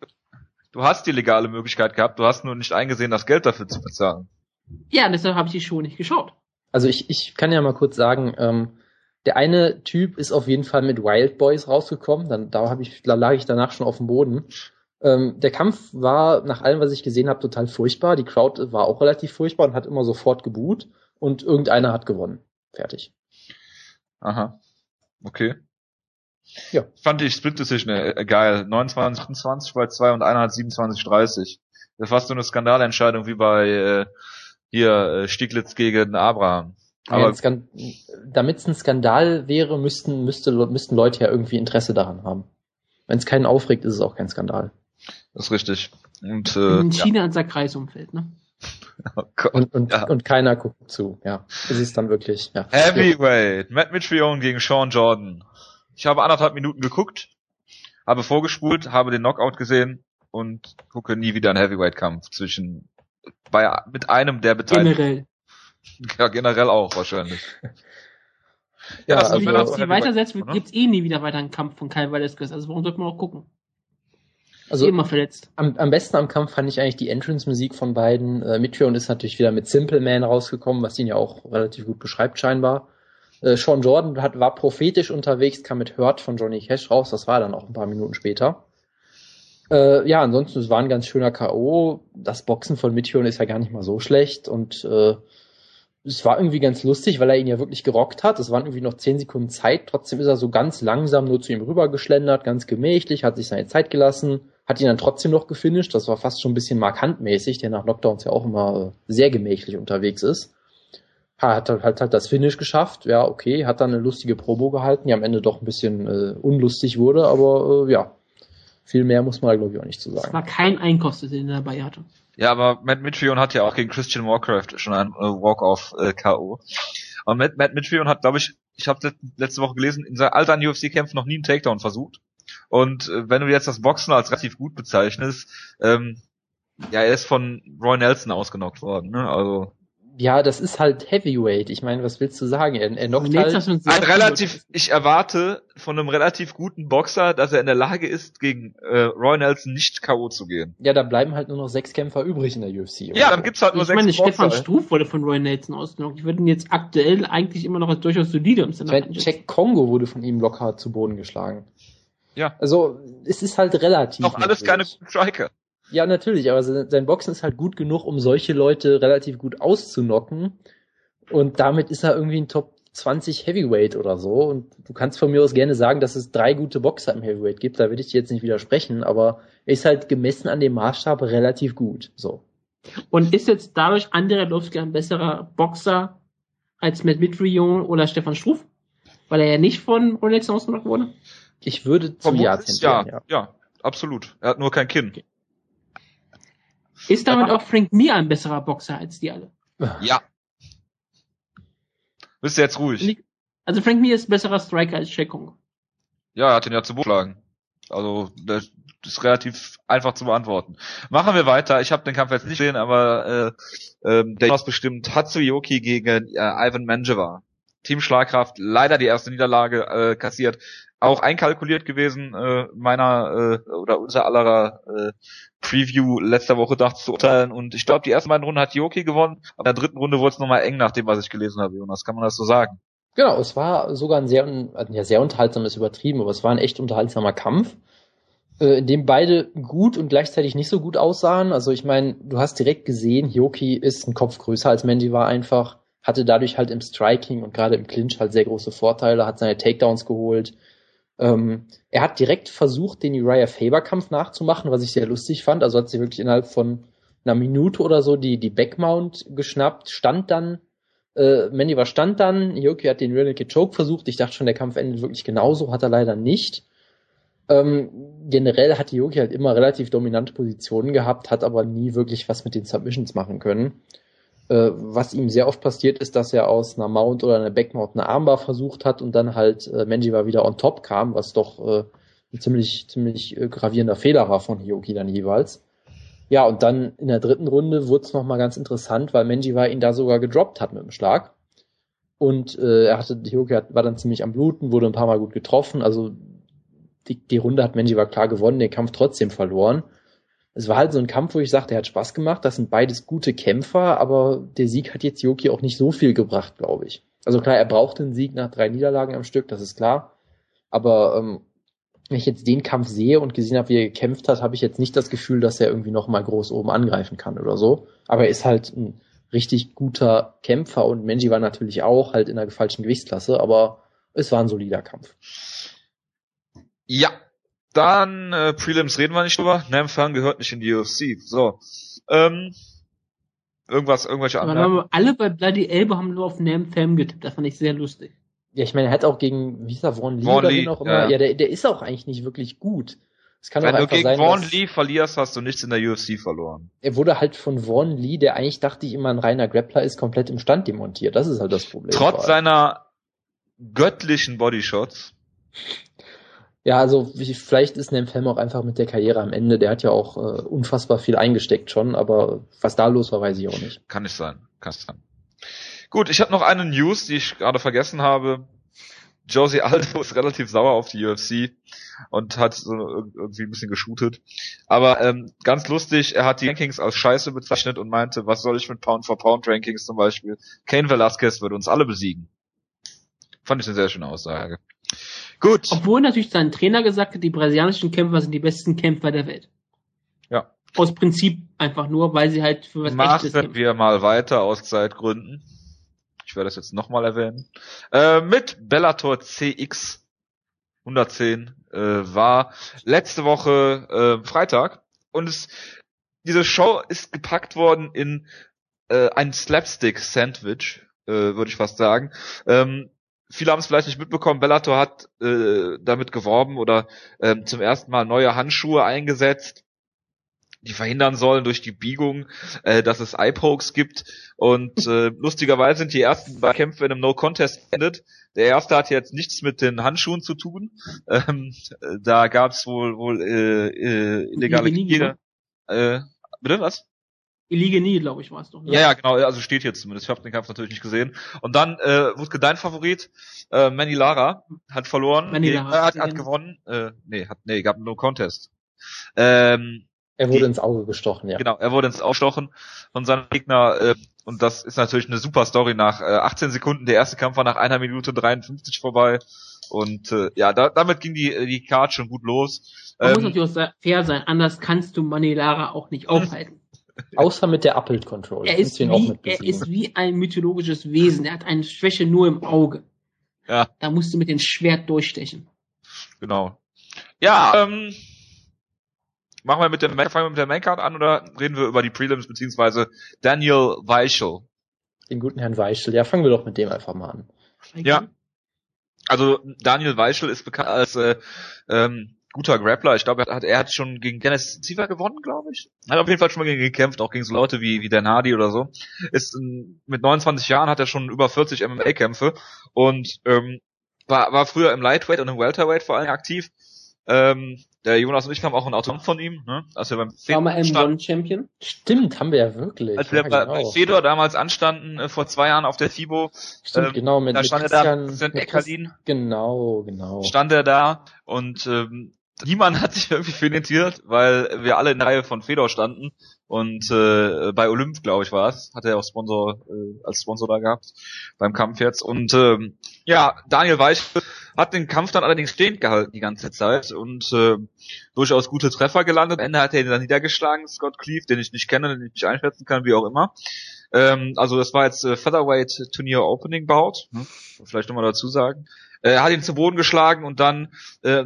du hast die legale Möglichkeit gehabt, du hast nur nicht eingesehen, das Geld dafür zu bezahlen. Ja, deshalb habe ich die Show nicht geschaut. Also ich, ich kann ja mal kurz sagen, ähm, der eine Typ ist auf jeden Fall mit Wild Boys rausgekommen. Dann, da, hab ich, da lag ich danach schon auf dem Boden. Ähm, der Kampf war nach allem, was ich gesehen habe, total furchtbar. Die Crowd war auch relativ furchtbar und hat immer sofort geboot. Und irgendeiner hat gewonnen. Fertig. Aha. Okay. Ja. Fand ich Split Decision äh, geil. 29, 28 bei 2 und einer hat 27, 30. Das war so eine Skandalentscheidung wie bei äh, hier äh, Stieglitz gegen Abraham. Aber damit es ein Skandal wäre, müssten, müsste, müssten Leute ja irgendwie Interesse daran haben. Wenn es keinen aufregt, ist es auch kein Skandal. Das ist richtig. Und, äh, In China ja. unser Kreisumfeld, ne? Oh Gott, und, und, ja. und keiner guckt zu, ja. Es ist dann wirklich, ja. Heavyweight, Matt Mitrione gegen Sean Jordan. Ich habe anderthalb Minuten geguckt, habe vorgespult, habe den Knockout gesehen und gucke nie wieder einen Heavyweight-Kampf zwischen bei mit einem der Beteiligten. Generell. Ja, generell auch wahrscheinlich. ja, ja also, wenn man die weitersetzt, ne? gibt's eh nie wieder weiter einen Kampf von Kyle Velasquez. Also warum sollte man auch gucken? Also immer verletzt. Am, am besten am Kampf fand ich eigentlich die Entrance-Musik von beiden. Äh, Mitrion ist natürlich wieder mit Simple Man rausgekommen, was ihn ja auch relativ gut beschreibt scheinbar. Äh, Sean Jordan hat, war prophetisch unterwegs, kam mit Hurt von Johnny Cash raus. Das war dann auch ein paar Minuten später. Äh, ja, ansonsten, es war ein ganz schöner K.O. Das Boxen von Mitrion ist ja gar nicht mal so schlecht und äh, es war irgendwie ganz lustig, weil er ihn ja wirklich gerockt hat. Es waren irgendwie noch zehn Sekunden Zeit. Trotzdem ist er so ganz langsam nur zu ihm rübergeschlendert, ganz gemächlich, hat sich seine Zeit gelassen, hat ihn dann trotzdem noch gefinisht. Das war fast schon ein bisschen markantmäßig, der nach Knockdowns ja auch immer äh, sehr gemächlich unterwegs ist. Hat halt, halt das Finish geschafft, ja, okay, hat dann eine lustige Promo gehalten, die am Ende doch ein bisschen äh, unlustig wurde, aber äh, ja, Viel mehr muss man, glaube ich, auch nicht zu sagen. Es war kein Einkostet, den er dabei hatte. Ja, aber Matt Mitrion hat ja auch gegen Christian Warcraft schon ein äh, Walk-off-K.O. Äh, und Matt, Matt Mitrion hat, glaube ich, ich habe letzte Woche gelesen, in seinen alten UFC-Kämpfen noch nie einen Takedown versucht. Und äh, wenn du jetzt das Boxen als relativ gut bezeichnest, ähm, ja, er ist von Roy Nelson ausgenockt worden, ne? Also ja, das ist halt Heavyweight. Ich meine, was willst du sagen? Er, er knockt halt ein relativ, ich erwarte von einem relativ guten Boxer, dass er in der Lage ist, gegen äh, Roy Nelson nicht K.O. zu gehen. Ja, da bleiben halt nur noch sechs Kämpfer übrig in der UFC. Ja, dann gibt's halt nur ich sechs meine, Boxer. Stefan Struf wurde von Roy Nelson ausgenockt. Ich würde ihn jetzt aktuell eigentlich immer noch als durchaus solide im Stand Jack Kongo wurde von ihm locker zu Boden geschlagen. Ja. Also, es ist halt relativ. Noch alles keine Striker. Ja, natürlich, aber sein Boxen ist halt gut genug, um solche Leute relativ gut auszunocken. Und damit ist er irgendwie ein Top 20 Heavyweight oder so. Und du kannst von mir aus gerne sagen, dass es drei gute Boxer im Heavyweight gibt. Da will ich dir jetzt nicht widersprechen, aber er ist halt gemessen an dem Maßstab relativ gut. So. Und ist jetzt dadurch Andrei Lovski ein besserer Boxer als Matt Mitrion oder Stefan Struff? Weil er ja nicht von Rolex ausgenockt wurde? Ich würde zum Ja tendieren, ja. Ja, absolut. Er hat nur kein Kinn. Okay. Ist damit auch Frank Mir ein besserer Boxer als die alle? Ja. Bist du jetzt ruhig? Also Frank Mir ist besserer Striker als Kong. Ja, er hat ihn ja zu geschlagen. Also das ist relativ einfach zu beantworten. Machen wir weiter. Ich habe den Kampf jetzt nicht gesehen, aber äh, äh, der ist bestimmt Hatsuyoki gegen äh, Ivan Manjewa. Team Schlagkraft, leider die erste Niederlage äh, kassiert auch einkalkuliert gewesen, äh, meiner äh, oder unser aller äh, Preview letzter Woche dachte zu urteilen. Und ich glaube, die ersten beiden Runden hat Yoki gewonnen, aber in der dritten Runde wurde es nochmal eng, nach dem, was ich gelesen habe, Jonas. Kann man das so sagen? Genau, es war sogar ein sehr, ja, sehr unterhaltsames übertrieben, aber es war ein echt unterhaltsamer Kampf, äh, in dem beide gut und gleichzeitig nicht so gut aussahen. Also ich meine, du hast direkt gesehen, Yoki ist ein Kopf größer als Mandy war einfach, hatte dadurch halt im Striking und gerade im Clinch halt sehr große Vorteile, hat seine Takedowns geholt, ähm, er hat direkt versucht, den Uriah Faber-Kampf nachzumachen, was ich sehr lustig fand. Also hat sie wirklich innerhalb von einer Minute oder so die, die Backmount geschnappt, stand dann, äh, Mandy war stand dann, Yoki hat den Naked Choke versucht. Ich dachte schon, der Kampf endet wirklich genauso, hat er leider nicht. Ähm, generell hat Yoki halt immer relativ dominante Positionen gehabt, hat aber nie wirklich was mit den Submissions machen können. Äh, was ihm sehr oft passiert ist, dass er aus einer Mount oder einer Backmount eine Armbar versucht hat und dann halt äh, Menjiva wieder on top kam, was doch äh, ein ziemlich, ziemlich äh, gravierender Fehler war von Hioki dann jeweils. Ja, und dann in der dritten Runde wurde es nochmal ganz interessant, weil Menjiva ihn da sogar gedroppt hat mit dem Schlag. Und äh, er hatte, Hioki war dann ziemlich am Bluten, wurde ein paar Mal gut getroffen. Also die, die Runde hat Menjiva klar gewonnen, den Kampf trotzdem verloren es war halt so ein Kampf, wo ich sagte, er hat Spaß gemacht. Das sind beides gute Kämpfer, aber der Sieg hat jetzt Yoki auch nicht so viel gebracht, glaube ich. Also klar, er braucht den Sieg nach drei Niederlagen am Stück, das ist klar. Aber ähm, wenn ich jetzt den Kampf sehe und gesehen habe, wie er gekämpft hat, habe ich jetzt nicht das Gefühl, dass er irgendwie noch mal groß oben angreifen kann oder so. Aber er ist halt ein richtig guter Kämpfer und Menji war natürlich auch halt in der falschen Gewichtsklasse, aber es war ein solider Kampf. Ja, dann äh, Prelims reden wir nicht drüber. Namfang gehört nicht in die UFC. So. Ähm, irgendwas, irgendwelche anderen. alle bei Bloody Elbow haben nur auf Namfam getippt. Das fand ich sehr lustig. Ja, ich meine, er hat auch gegen, wie ist er, Vaughn Lee, Vaughn Lee auch immer, ja, ja der, der ist auch eigentlich nicht wirklich gut. Es kann Wenn auch du gegen sein, Vaughn Lee verlierst, hast du nichts in der UFC verloren. Er wurde halt von Vaughn Lee, der eigentlich dachte ich immer ein reiner Grappler ist, komplett im Stand demontiert. Das ist halt das Problem. Trotz seiner göttlichen Bodyshots. Ja, also vielleicht ist Nemfem auch einfach mit der Karriere am Ende. Der hat ja auch äh, unfassbar viel eingesteckt schon, aber was da los war, weiß ich auch nicht. Kann nicht sein, kann nicht sein. Gut, ich habe noch eine News, die ich gerade vergessen habe. Josie Aldo ist relativ sauer auf die UFC und hat so irgendwie ein bisschen geshootet. Aber ähm, ganz lustig, er hat die Rankings als Scheiße bezeichnet und meinte, was soll ich mit Pound-for-Pound-Rankings zum Beispiel? Kane Velasquez würde uns alle besiegen. Fand ich eine sehr schöne Aussage. Gut. Obwohl natürlich sein Trainer gesagt hat, die brasilianischen Kämpfer sind die besten Kämpfer der Welt. Ja. Aus Prinzip einfach nur, weil sie halt für was Machen Echtes kämpfen. wir mal weiter aus Zeitgründen. Ich werde das jetzt nochmal erwähnen. Äh, mit Bellator CX 110 äh, war letzte Woche äh, Freitag und es, diese Show ist gepackt worden in äh, ein Slapstick-Sandwich, äh, würde ich fast sagen. Ähm, viele haben es vielleicht nicht mitbekommen, Bellator hat äh, damit geworben oder ähm, zum ersten Mal neue Handschuhe eingesetzt die verhindern sollen durch die Biegung, äh, dass es Eye-Pokes gibt. Und äh, lustigerweise sind die ersten beiden Kämpfe in einem No-Contest endet. Der erste hat jetzt nichts mit den Handschuhen zu tun. Ähm, da gab es wohl wohl äh, äh, illegale Kriege. Äh, bitte was? Nie, glaube ich, war es doch. Ne? Ja, ja, genau, also steht hier zumindest. Ich habe den Kampf natürlich nicht gesehen. Und dann, äh, Wutke, dein Favorit, äh, Manny Lara, hat verloren. Manny Lara hat, hat gewonnen. Äh, nee, hat, nee, gab No Contest. Ähm, er wurde die, ins Auge gestochen, ja. Genau, er wurde ins Auge gestochen von seinem Gegner. Äh, und das ist natürlich eine super Story nach äh, 18 Sekunden. Der erste Kampf war nach einer Minute 53 vorbei. Und äh, ja, da, damit ging die, die Card schon gut los. Man ähm, muss natürlich auch fair sein, anders kannst du Manilara auch nicht aufhalten. Außer mit der Appelt Control. Er, ist wie, er ist wie ein mythologisches Wesen. Er hat eine Schwäche nur im Auge. Ja. Da musst du mit dem Schwert durchstechen. Genau. Ja, ähm, Machen wir mit der, fangen wir mit der Maincard an oder reden wir über die Prelims beziehungsweise Daniel Weichel? Den guten Herrn Weichel. Ja, fangen wir doch mit dem einfach mal an. Ja. Also Daniel Weichel ist bekannt als äh, ähm, guter Grappler. Ich glaube, er hat, er hat schon gegen Dennis Siever gewonnen, glaube ich. Hat auf jeden Fall schon mal gegen gekämpft, auch gegen so Leute wie, wie Dan Hardy oder so. Ist ähm, mit 29 Jahren hat er schon über 40 MMA-Kämpfe und ähm, war, war früher im Lightweight und im Welterweight vor allem aktiv. Ähm, der Jonas und ich haben auch ein Autogramm von ihm, ne? als wir beim War mal M1 Champion. Stimmt, haben wir ja wirklich. Als wir ja, bei, genau. bei Fedor damals anstanden, äh, vor zwei Jahren auf der FIBO. Stimmt, ähm, genau, mit, da stand mit er da, mit Eckerlin. Genau, genau. Stand er da und ähm, niemand hat sich irgendwie interessiert, weil wir alle in der Reihe von Fedor standen und äh, bei Olymp, glaube ich, war es, hat er auch Sponsor äh, als Sponsor da gehabt beim Kampf jetzt und ähm, ja, Daniel Weich hat den Kampf dann allerdings stehend gehalten die ganze Zeit und äh, durchaus gute Treffer gelandet. Am Ende hat er ihn dann niedergeschlagen, Scott Cleave, den ich nicht kenne, den ich nicht einschätzen kann, wie auch immer. Ähm, also das war jetzt äh, Featherweight Turnier Opening Bout, hm? vielleicht nochmal dazu sagen. Äh, er hat ihn zu Boden geschlagen und dann äh,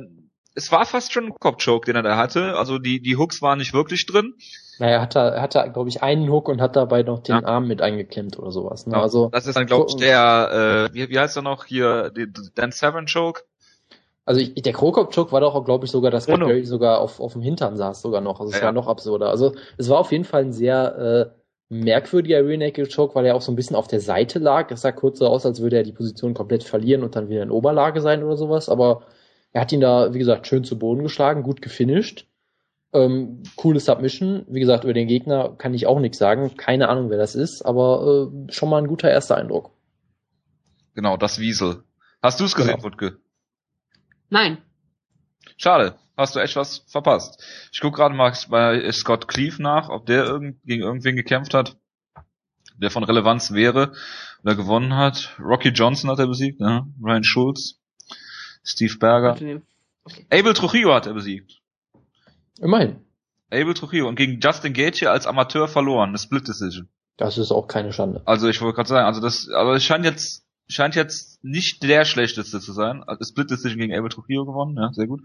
es war fast schon ein Cop-Choke, den er da hatte. Also die, die Hooks waren nicht wirklich drin. Naja, er hatte, er hatte glaube ich, einen Hook und hat dabei noch den ja. Arm mit eingeklemmt oder sowas. Ne? Ja, also, das ist dann, glaube ich, der, äh, wie, wie heißt er noch hier, Dan Seven Choke? Also ich, der Krokop-Choke war doch, auch, glaube ich, sogar, dass Barry sogar auf, auf dem Hintern saß sogar noch. Also es ja, war noch absurder. Also es war auf jeden Fall ein sehr äh, merkwürdiger Rear Naked Choke, weil er auch so ein bisschen auf der Seite lag. Es sah kurz so aus, als würde er die Position komplett verlieren und dann wieder in Oberlage sein oder sowas. Aber er hat ihn da, wie gesagt, schön zu Boden geschlagen, gut gefinisht. Ähm, coole Submission. Wie gesagt, über den Gegner kann ich auch nichts sagen. Keine Ahnung, wer das ist, aber äh, schon mal ein guter erster Eindruck. Genau, das Wiesel. Hast du es gesehen, genau. Wutke? Nein. Schade, hast du echt was verpasst. Ich guck gerade mal bei Scott Cleave nach, ob der irgend, gegen irgendwen gekämpft hat, der von Relevanz wäre oder gewonnen hat. Rocky Johnson hat er besiegt, ne? Ryan Schulz. Steve Berger. Okay. Abel Trujillo hat er besiegt. Immerhin. Abel Trujillo und gegen Justin Gaethje als Amateur verloren, eine Split Decision. Das ist auch keine Schande. Also ich wollte gerade sagen, also das, aber es scheint jetzt scheint jetzt nicht der schlechteste zu sein. Also Split Decision gegen Abel Trujillo gewonnen, ja, sehr gut.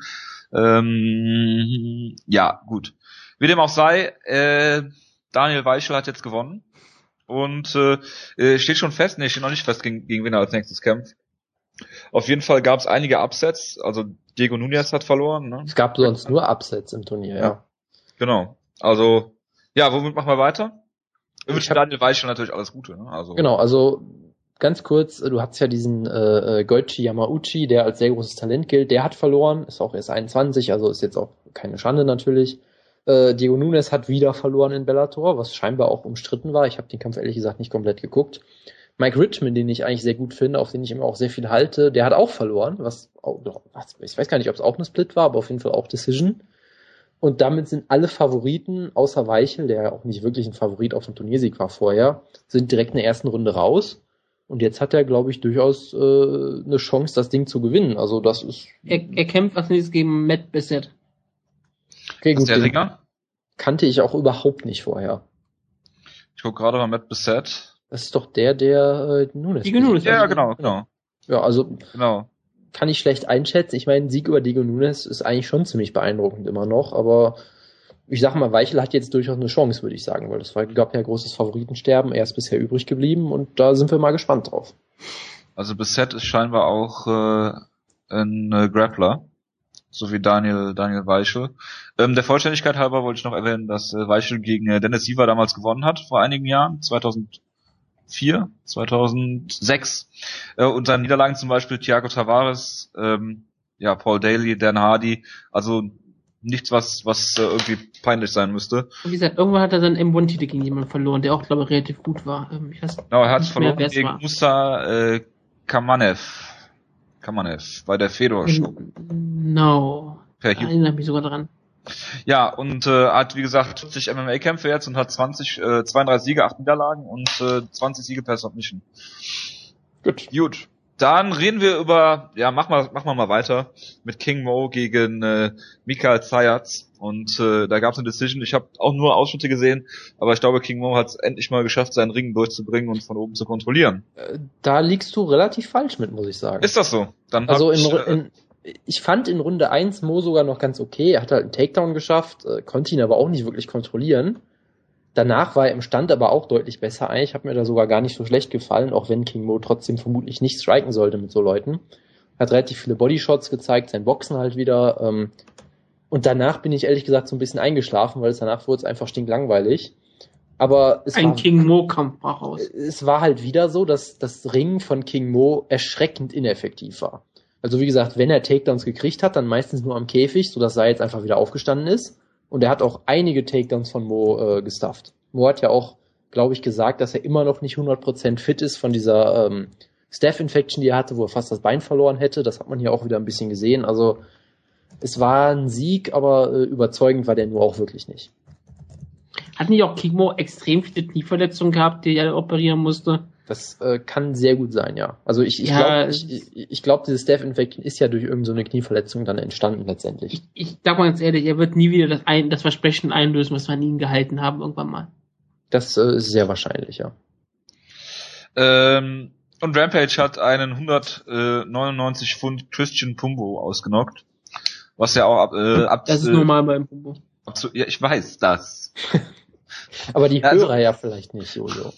Ähm, ja, gut. Wie dem auch sei, äh, Daniel Weichel hat jetzt gewonnen. Und äh, steht schon fest, nee, steht noch nicht fest, gegen, gegen wen er als nächstes kämpft. Auf jeden Fall gab es einige Upsets. Also Diego Nunez hat verloren. Ne? Es gab sonst nur Upsets im Turnier, ja. ja. Genau. Also, ja, womit machen wir weiter? Ich wünsche Daniel Weichel natürlich alles Gute. Ne? Also, genau, also ganz kurz, du hast ja diesen äh, äh, Goichi Yamauchi, der als sehr großes Talent gilt, der hat verloren, ist auch erst 21, also ist jetzt auch keine Schande natürlich. Äh, Diego Nunes hat wieder verloren in Bellator, was scheinbar auch umstritten war. Ich habe den Kampf ehrlich gesagt nicht komplett geguckt. Mike Richmond, den ich eigentlich sehr gut finde, auf den ich immer auch sehr viel halte, der hat auch verloren, was, was ich weiß gar nicht, ob es auch eine Split war, aber auf jeden Fall auch Decision. Und damit sind alle Favoriten, außer Weichel, der ja auch nicht wirklich ein Favorit auf dem Turniersieg war vorher, sind direkt in der ersten Runde raus. Und jetzt hat er, glaube ich, durchaus äh, eine Chance, das Ding zu gewinnen. Also das ist. Er, er kämpft als nächstes gegen Matt Bissett. Okay, gut. Ist der Ringer? Kannte ich auch überhaupt nicht vorher. Ich gucke gerade mal Matt Bissett. Das ist doch der, der äh, Nunes. Diego Nunes. Ja, genau, genau. Ja, also genau. kann ich schlecht einschätzen. Ich meine, Sieg über Diego Nunes ist eigentlich schon ziemlich beeindruckend immer noch, aber ich sag mal, Weichel hat jetzt durchaus eine Chance, würde ich sagen, weil es gab ja großes Favoritensterben, er ist bisher übrig geblieben und da sind wir mal gespannt drauf. Also Beset ist scheinbar auch äh, ein äh, Grappler, so wie Daniel Daniel Weichel. Ähm, der Vollständigkeit halber wollte ich noch erwähnen, dass äh, Weichel gegen äh, Dennis Siever damals gewonnen hat vor einigen Jahren, 2004, 2006. Äh, und seine Niederlagen zum Beispiel Thiago Tavares, ähm, ja Paul Daly, Dan Hardy, also nichts, was was äh, irgendwie peinlich sein müsste. Wie gesagt, irgendwann hat er dann M1-Titel gegen jemanden verloren, der auch, glaube ich, relativ gut war. Ähm, ich weiß genau, er hat verloren mehr, gegen war. Musa äh, Kamanev. Kamanev bei der Fedor Show. No. Per da erinnere mich sogar dran. Ja, und äh, hat wie gesagt 50 MMA-Kämpfe jetzt und hat 20, äh, 32 Siege, 8 Niederlagen und äh, 20 Siege per Submission. Gut. Gut. Dann reden wir über, ja, mach mal, mach mal mal weiter mit King Mo gegen äh, Mikael Zayats. Und äh, da gab es eine Decision. Ich habe auch nur Ausschnitte gesehen, aber ich glaube, King Mo hat es endlich mal geschafft, seinen Ring durchzubringen und von oben zu kontrollieren. Äh, da liegst du relativ falsch mit, muss ich sagen. Ist das so? Dann also in, ich, äh, in, ich fand in Runde 1 Mo sogar noch ganz okay. Er hat halt einen Takedown geschafft, äh, konnte ihn aber auch nicht wirklich kontrollieren. Danach war er im Stand aber auch deutlich besser. Eigentlich hat mir da sogar gar nicht so schlecht gefallen, auch wenn King Mo trotzdem vermutlich nicht striken sollte mit so Leuten. Hat relativ viele Bodyshots gezeigt, sein Boxen halt wieder. Ähm, und danach bin ich ehrlich gesagt so ein bisschen eingeschlafen, weil es danach wurde es einfach stinklangweilig. Aber es ein war, King Mo Kampf brach aus. Es war halt wieder so, dass das Ringen von King Mo erschreckend ineffektiv war. Also wie gesagt, wenn er Takedowns gekriegt hat, dann meistens nur am Käfig, so dass er jetzt einfach wieder aufgestanden ist. Und er hat auch einige Takedowns von Mo äh, gestufft. Mo hat ja auch, glaube ich, gesagt, dass er immer noch nicht 100% fit ist von dieser ähm, Staph-Infection, die er hatte, wo er fast das Bein verloren hätte. Das hat man hier auch wieder ein bisschen gesehen. Also es war ein Sieg, aber äh, überzeugend war der nur auch wirklich nicht. Hat nicht auch Kigmo extrem viele Knieverletzungen gehabt, die er operieren musste? Das äh, kann sehr gut sein, ja. Also ich, ich ja, glaube, ich, ich glaub, diese Staph-Infection ist ja durch irgendeine so Knieverletzung dann entstanden letztendlich. Ich, ich sag mal ganz ehrlich, er wird nie wieder das, ein, das Versprechen einlösen, was wir an ihn gehalten haben irgendwann mal. Das äh, ist sehr wahrscheinlich, ja. Ähm, und Rampage hat einen 199 Pfund Christian Pumbo ausgenockt. Was ja auch ab, äh, ab Das ist äh, normal beim Pumbo. Absolut, ja, ich weiß das. Aber die also, Hörer ja vielleicht nicht, Jojo.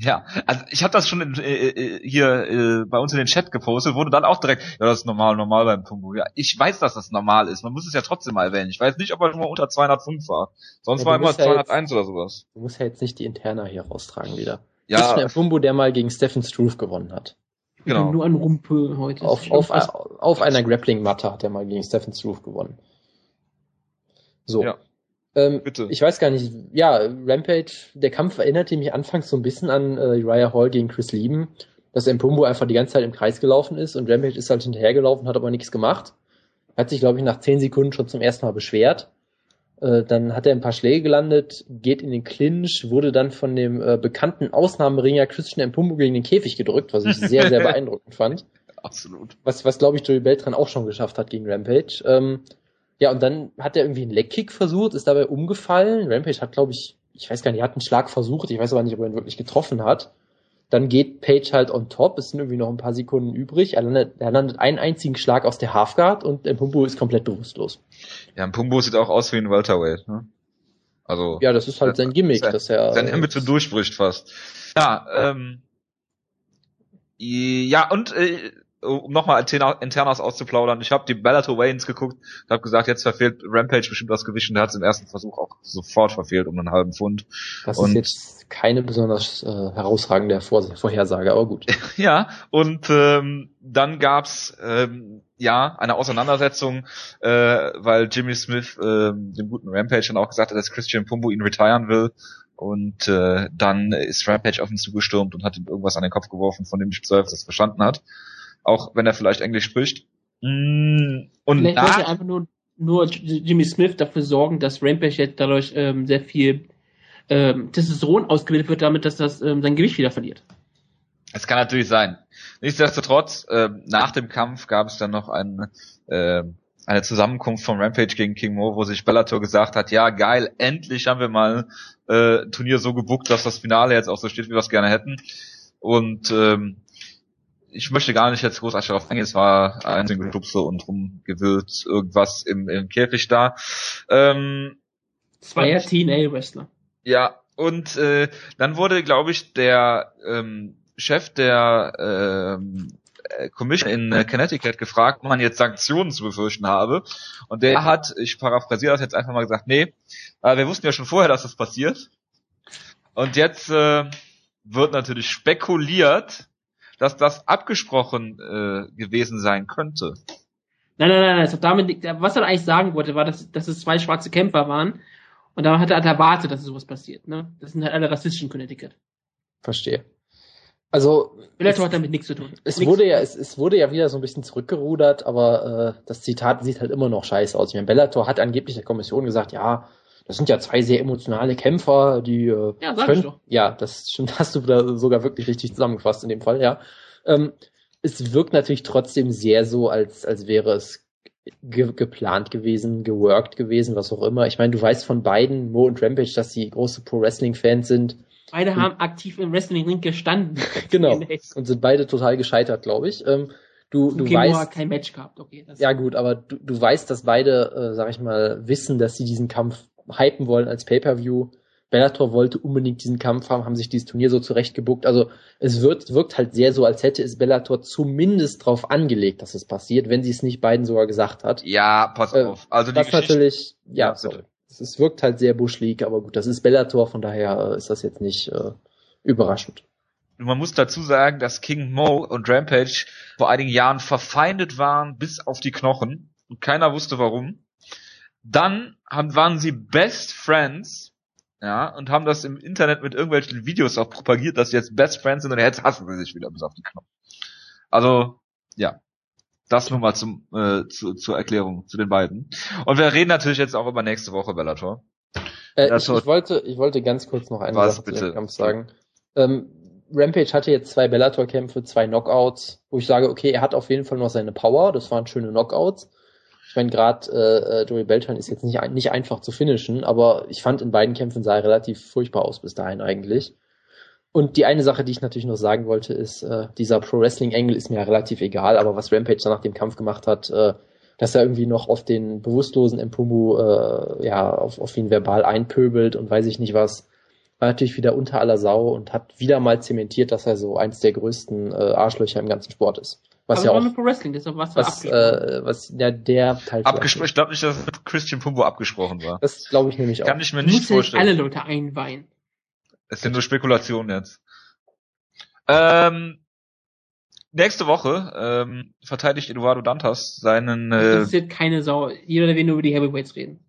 Ja, also ich habe das schon in, äh, äh, hier äh, bei uns in den Chat gepostet, wurde dann auch direkt, ja, das ist normal, normal beim Pumbo. Ja, ich weiß, dass das normal ist. Man muss es ja trotzdem mal erwähnen. Ich weiß nicht, ob er nur unter 205 war. Sonst ja, war er immer 201 ja jetzt, oder sowas. Du musst ja jetzt nicht die Interna hier raustragen wieder. Ja. Das ist der Pumbo, der mal gegen Stephen Struve gewonnen hat. Genau. Nur ein Rumpel heute. Auf, auf, auf einer Grappling-Matte hat er mal gegen Stephen Struve gewonnen. So. Ja. Ähm, Bitte. Ich weiß gar nicht, ja, Rampage, der Kampf erinnerte mich anfangs so ein bisschen an äh, Uriah Hall gegen Chris Lieben, dass Mpumbo einfach die ganze Zeit im Kreis gelaufen ist und Rampage ist halt hinterhergelaufen, hat aber nichts gemacht. Hat sich, glaube ich, nach zehn Sekunden schon zum ersten Mal beschwert. Äh, dann hat er ein paar Schläge gelandet, geht in den Clinch, wurde dann von dem äh, bekannten Ausnahmeringer Christian Mpumbo gegen den Käfig gedrückt, was ich sehr, sehr beeindruckend fand. Absolut. Was, was glaube ich, Joey Beltran auch schon geschafft hat gegen Rampage. Ähm, ja, und dann hat er irgendwie einen Leckkick versucht, ist dabei umgefallen. Rampage hat, glaube ich, ich weiß gar nicht, er hat einen Schlag versucht, ich weiß aber nicht, ob er ihn wirklich getroffen hat. Dann geht Page halt on top, es sind irgendwie noch ein paar Sekunden übrig. Er landet, er landet einen einzigen Schlag aus der Halfguard und Mpumbo ist komplett bewusstlos. Ja, Mpumbo sieht auch aus wie ein Welterweight, ne? Also. Ja, das ist halt sein Gimmick, sein, dass er. Sein Ambit durchbricht fast. Ja, ähm, ja, und äh, um nochmal Internas auszuplaudern, ich habe die Bellator Waynes geguckt und habe gesagt, jetzt verfehlt Rampage bestimmt das Gewicht und der hat es im ersten Versuch auch sofort verfehlt um einen halben Pfund. Das und ist jetzt keine besonders äh, herausragende Vor Vorhersage, aber gut. ja, und ähm, dann gab's ähm, ja eine Auseinandersetzung, äh, weil Jimmy Smith äh, dem guten Rampage dann auch gesagt hat, dass Christian Pumbo ihn retiren will und äh, dann ist Rampage auf ihn zugestürmt und hat ihm irgendwas an den Kopf geworfen, von dem Zwölf das verstanden hat auch wenn er vielleicht Englisch spricht. Mm, und vielleicht wollte er einfach nur, nur Jimmy Smith dafür sorgen, dass Rampage jetzt dadurch ähm, sehr viel ähm, Testosteron ausgebildet wird, damit dass das ähm, sein Gewicht wieder verliert. Es kann natürlich sein. Nichtsdestotrotz, äh, nach dem Kampf gab es dann noch ein, äh, eine Zusammenkunft von Rampage gegen King Mo, wo sich Bellator gesagt hat, ja geil, endlich haben wir mal äh, Turnier so gebuckt, dass das Finale jetzt auch so steht, wie wir es gerne hätten. Und ähm, ich möchte gar nicht jetzt großartig darauf eingehen, es war ein Stupse und rumgewühlt irgendwas im, im Käfig da. Ähm, Zweier TNA-Wrestler. Ja, und äh, dann wurde, glaube ich, der ähm, Chef der ähm, äh, Commission in äh, Connecticut gefragt, ob man jetzt Sanktionen zu befürchten habe. Und der hat, ich paraphrasiere das jetzt einfach mal gesagt, nee, äh, wir wussten ja schon vorher, dass das passiert. Und jetzt äh, wird natürlich spekuliert, dass das abgesprochen äh, gewesen sein könnte. Nein, nein, nein, also damit, was er eigentlich sagen wollte, war, dass, dass es zwei schwarze Kämpfer waren. Und da hat er halt erwartet, dass sowas passiert. Ne? Das sind halt alle rassistischen Connecticut. Verstehe. Also Bellator hat damit nichts zu tun. Es nichts. wurde ja, es, es wurde ja wieder so ein bisschen zurückgerudert, aber äh, das Zitat sieht halt immer noch scheiße aus. Ich meine, Bellator hat angeblich der Kommission gesagt, ja, das sind ja zwei sehr emotionale Kämpfer, die äh, ja, können, ja, das stimmt, hast du da sogar wirklich richtig zusammengefasst in dem Fall, ja. Ähm, es wirkt natürlich trotzdem sehr so, als als wäre es ge geplant gewesen, geworkt gewesen, was auch immer. Ich meine, du weißt von beiden, Mo und Rampage, dass sie große Pro Wrestling Fans sind Beide haben aktiv im Wrestling-Ring gestanden. genau. Und sind beide total gescheitert, glaube ich. Ähm, du, du okay, weißt. hat kein Match gehabt, okay. ja, gut, aber du, du weißt, dass beide, äh, sag ich mal, wissen, dass sie diesen Kampf hypen wollen als Pay-Per-View. Bellator wollte unbedingt diesen Kampf haben, haben sich dieses Turnier so zurechtgebuckt. Also es wird, wirkt halt sehr so, als hätte es Bellator zumindest drauf angelegt, dass es passiert, wenn sie es nicht beiden sogar gesagt hat. Ja, pass äh, auf. Also die das natürlich, ja, ja sorry es wirkt halt sehr buschlig, aber gut, das ist Bellator, von daher äh, ist das jetzt nicht äh, überraschend. Man muss dazu sagen, dass King Mo und Rampage vor einigen Jahren verfeindet waren bis auf die Knochen und keiner wusste warum. Dann haben, waren sie Best Friends, ja, und haben das im Internet mit irgendwelchen Videos auch propagiert, dass sie jetzt Best Friends sind und jetzt hassen sie sich wieder bis auf die Knochen. Also, ja. Das nur mal zum, äh, zu, zur Erklärung zu den beiden. Und wir reden natürlich jetzt auch über nächste Woche Bellator. Äh, ich, ich, wollte, ich wollte ganz kurz noch eine Was, Sache bitte? zu dem Kampf sagen. Ähm, Rampage hatte jetzt zwei Bellator-Kämpfe, zwei Knockouts, wo ich sage, okay, er hat auf jeden Fall noch seine Power, das waren schöne Knockouts. Meine, gerade äh, äh, Joey Beltran ist jetzt nicht, nicht einfach zu finishen, aber ich fand in beiden Kämpfen sah er relativ furchtbar aus bis dahin eigentlich. Und die eine Sache, die ich natürlich noch sagen wollte, ist, äh, dieser Pro Wrestling Angle ist mir ja relativ egal, aber was Rampage dann nach dem Kampf gemacht hat, äh, dass er irgendwie noch auf den bewusstlosen Empumu äh, ja auf, auf ihn verbal einpöbelt und weiß ich nicht was, war natürlich wieder unter aller Sau und hat wieder mal zementiert, dass er so eins der größten äh, Arschlöcher im ganzen Sport ist. Was aber ja auch Pro Wrestling, deshalb was, was, äh, was ja der Teil abgesprochen. Ich glaube nicht, dass mit Christian Pumbo abgesprochen war. Das glaube ich nämlich auch. Kann ich mir nicht vorstellen. alle Leute einweihen. Es sind nur Spekulationen jetzt. Ähm, nächste Woche ähm, verteidigt Eduardo Dantas seinen. Äh, das interessiert keine Sau. Jeder will nur über die Heavyweights reden.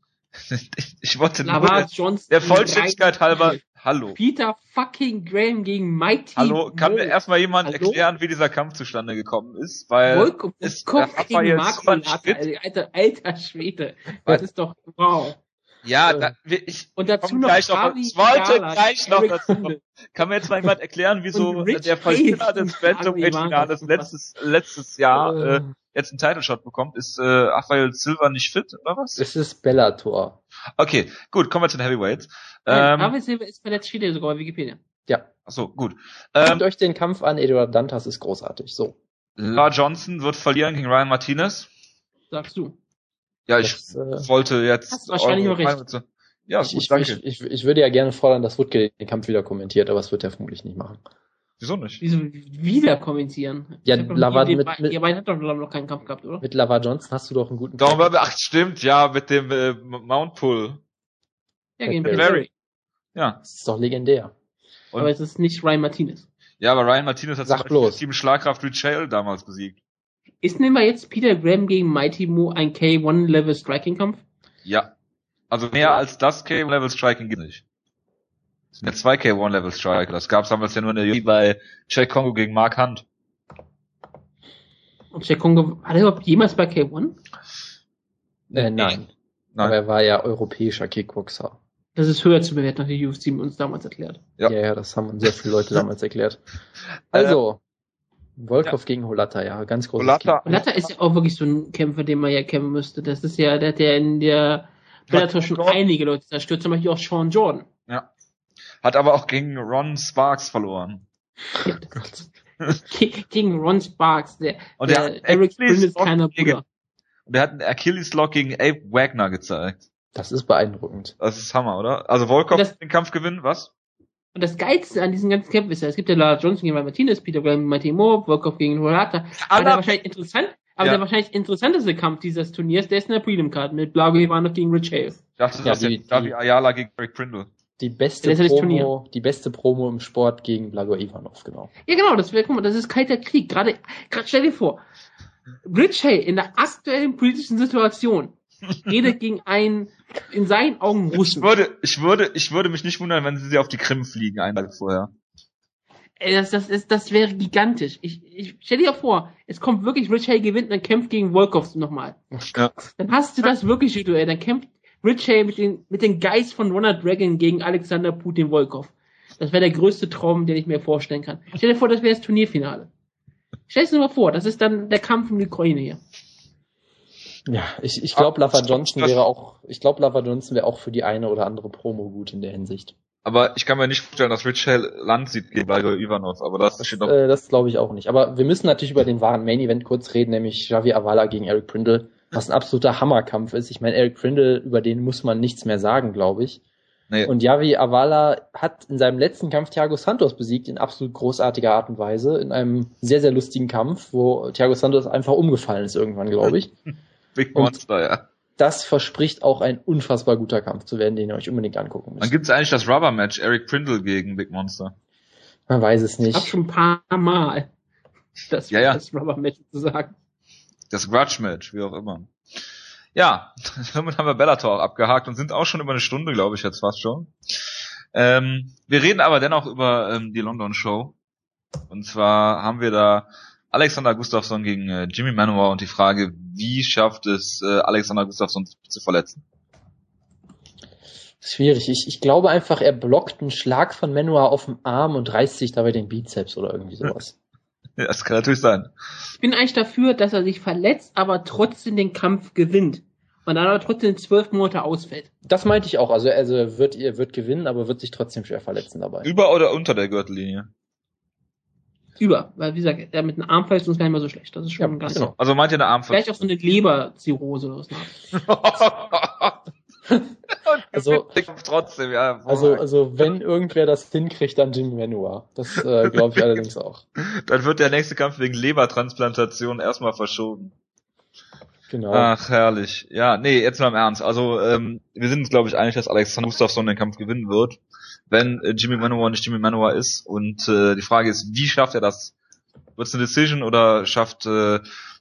ich wollte nur Johnson der Vollständigkeit halber. Hallo. Peter fucking Graham gegen Mighty. Hallo, kann Mo. mir erstmal jemand Hallo? erklären, wie dieser Kampf zustande gekommen ist? Weil Volkov, ist Kopf gegen Marco Alter, alter Schwede. Das ist doch wow. Ja, da, ich und dazu noch gleich noch, ich wollte gleich noch dazu Kann mir jetzt mal jemand erklären, wieso der Verlierer des Bantamweight-Finales letztes, letztes Jahr äh, äh, jetzt einen Title-Shot bekommt? Ist äh, Rafael Silva nicht fit, oder was? Es ist Bellator. Okay, gut, kommen wir zu den Heavyweights. Ähm, Rafael Silva ist verletzt, steht ja sogar bei Wikipedia. Ja. Ach so, gut. Ähm, Guckt euch den Kampf an, Eduard Dantas ist großartig, so. La Johnson wird verlieren gegen Ryan Martinez. Sagst du. Ja, ich das, äh, wollte jetzt. Hast wahrscheinlich auch recht. Ja, ich, gut, danke. Ich, ich, ich, würde ja gerne fordern, dass Woodgate den Kampf wieder kommentiert, aber das wird er vermutlich nicht machen. Wieso nicht? Wieso wieder kommentieren? Ja, Lava, mit, mit, ihr beiden habt doch noch keinen Kampf gehabt, oder? Mit Lava Johnson hast du doch einen guten Kampf. Doch, ach, stimmt, ja, mit dem äh, Mount Pull. Ja, gegen Barry. Ja. Das ist doch legendär. Und aber es ist nicht Ryan Martinez. Ja, aber Ryan Martinez hat Sag bloß. Team Schlagkraft Rich damals besiegt. Ist denn mal jetzt Peter Graham gegen Mighty Mo ein K1-Level Striking-Kampf? Ja. Also mehr als das K1-Level Striking gibt es nicht. Das sind ja zwei K1-Level Striker. Das gab es damals ja nur in der UFC bei Jack Kongo gegen Mark Hunt. Und Jack Kongo, hat er überhaupt jemals bei K1? Äh, nein. nein. Aber er war ja europäischer Kickboxer. Das ist höher zu bewerten, hat die UFC uns damals erklärt. Ja. ja, ja, das haben uns sehr viele Leute damals erklärt. Also, Volkov ja. gegen Holata, ja, ganz großes Holata, Holata ist ja auch wirklich so ein Kämpfer, den man ja kennen müsste. Das ist ja, der hat ja in der Bellator schon Jordan. einige Leute zerstört, zum Beispiel auch Sean Jordan. Ja. Hat aber auch gegen Ron Sparks verloren. gegen Ron Sparks, der, und der, der Eric Flynn ist keiner Bruder. Und der hat einen Achilles Lock gegen Abe Wagner gezeigt. Das ist beeindruckend. Das ist Hammer, oder? Also Volkov das, den Kampf gewinnen, was? Und das Geilste an diesen ganzen Kämpfen ist ja, es gibt ja Lara Johnson gegen Martinez, Peter Graham gegen Martin Moore, Volkov gegen Horata. Aber der wahrscheinlich interessant, aber ja. der wahrscheinlich interessanteste Kampf dieses Turniers, der ist in der Prelim-Card mit Blago Ivanov gegen Rich Hale. Ich dachte, ja, das die, ist Davi Ayala gegen Greg Prindle. Die beste, Promo, die beste Promo im Sport gegen Blago Ivanov, genau. Ja, genau, das wäre, guck mal, das ist kalter Krieg. Gerade, gerade stell dir vor, Rich Hay in der aktuellen politischen Situation redet gegen einen, in seinen Augen Russen. Ich würde, ich würde, ich würde mich nicht wundern, wenn sie auf die Krim fliegen, einen Tag vorher. Ey, das, das, ist, das wäre gigantisch. Ich, ich stell dir vor, es kommt wirklich, Rich Hay gewinnt und dann kämpft gegen Volkov nochmal. Ja. Dann hast du das wirklich Duell, dann kämpft Rich Hay mit den, mit den Geist von Ronald Dragon gegen Alexander Putin Volkov. Das wäre der größte Traum, den ich mir vorstellen kann. Stell dir vor, das wäre das Turnierfinale. Stell dir mal vor, das ist dann der Kampf um die Ukraine hier. Ja, ich, ich glaube, Lava Johnson wäre auch, ich glaube, Lava Johnson wäre auch für die eine oder andere Promo gut in der Hinsicht. Aber ich kann mir nicht vorstellen, dass Rich Hale Land sieht gegen Valgo Ivanov, aber das steht noch. Äh, das glaube ich auch nicht. Aber wir müssen natürlich über den wahren Main Event kurz reden, nämlich Javi Avala gegen Eric Prindle was ein absoluter Hammerkampf ist. Ich meine, Eric Prindle, über den muss man nichts mehr sagen, glaube ich. Nee. Und Javi Avala hat in seinem letzten Kampf Thiago Santos besiegt in absolut großartiger Art und Weise, in einem sehr, sehr lustigen Kampf, wo Thiago Santos einfach umgefallen ist irgendwann, glaube ich. Big Monster, ja. Das verspricht auch ein unfassbar guter Kampf zu werden, den ihr euch unbedingt angucken müsst. Dann gibt es eigentlich das Rubber-Match, Eric Prindle gegen Big Monster. Man weiß es nicht. Ich hab schon ein paar Mal das, ja, ja. das Rubber-Match zu sagen. Das Grudge-Match, wie auch immer. Ja, damit haben wir Bellator abgehakt und sind auch schon über eine Stunde, glaube ich, jetzt fast schon. Ähm, wir reden aber dennoch über ähm, die London Show. Und zwar haben wir da Alexander Gustafsson gegen äh, Jimmy Manuel und die Frage, wie schafft es äh, Alexander Gustafsson zu verletzen? Schwierig. Ich, ich glaube einfach, er blockt einen Schlag von Manuel auf dem Arm und reißt sich dabei den Bizeps oder irgendwie sowas. Ja, das kann natürlich sein. Ich bin eigentlich dafür, dass er sich verletzt, aber trotzdem den Kampf gewinnt. Und dann aber trotzdem zwölf Monate ausfällt. Das meinte ich auch. Also, also er wird, er wird gewinnen, aber wird sich trotzdem schwer verletzen dabei. Über oder unter der Gürtellinie? Über, weil wie gesagt, der mit einem Armverletzung ist gar nicht mehr so schlecht. Das ist schon ja, ganz genau. Also meint ihr eine Armverletzung? Vielleicht auch so eine Leberzirrhose oder was. also, trotzdem, ja. Also, also wenn irgendwer das hinkriegt, dann Jim Manua. Das äh, glaube ich allerdings auch. Dann wird der nächste Kampf wegen Lebertransplantation erstmal verschoben. Genau. Ach, herrlich. Ja, nee, jetzt mal im Ernst. Also, ähm, wir sind uns, glaube ich, einig, dass Alexander Gustafsson den Kampf gewinnen wird, wenn äh, Jimmy Manowar nicht Jimmy Manowar ist. Und äh, die Frage ist, wie schafft er das? Wird es eine Decision oder schafft äh,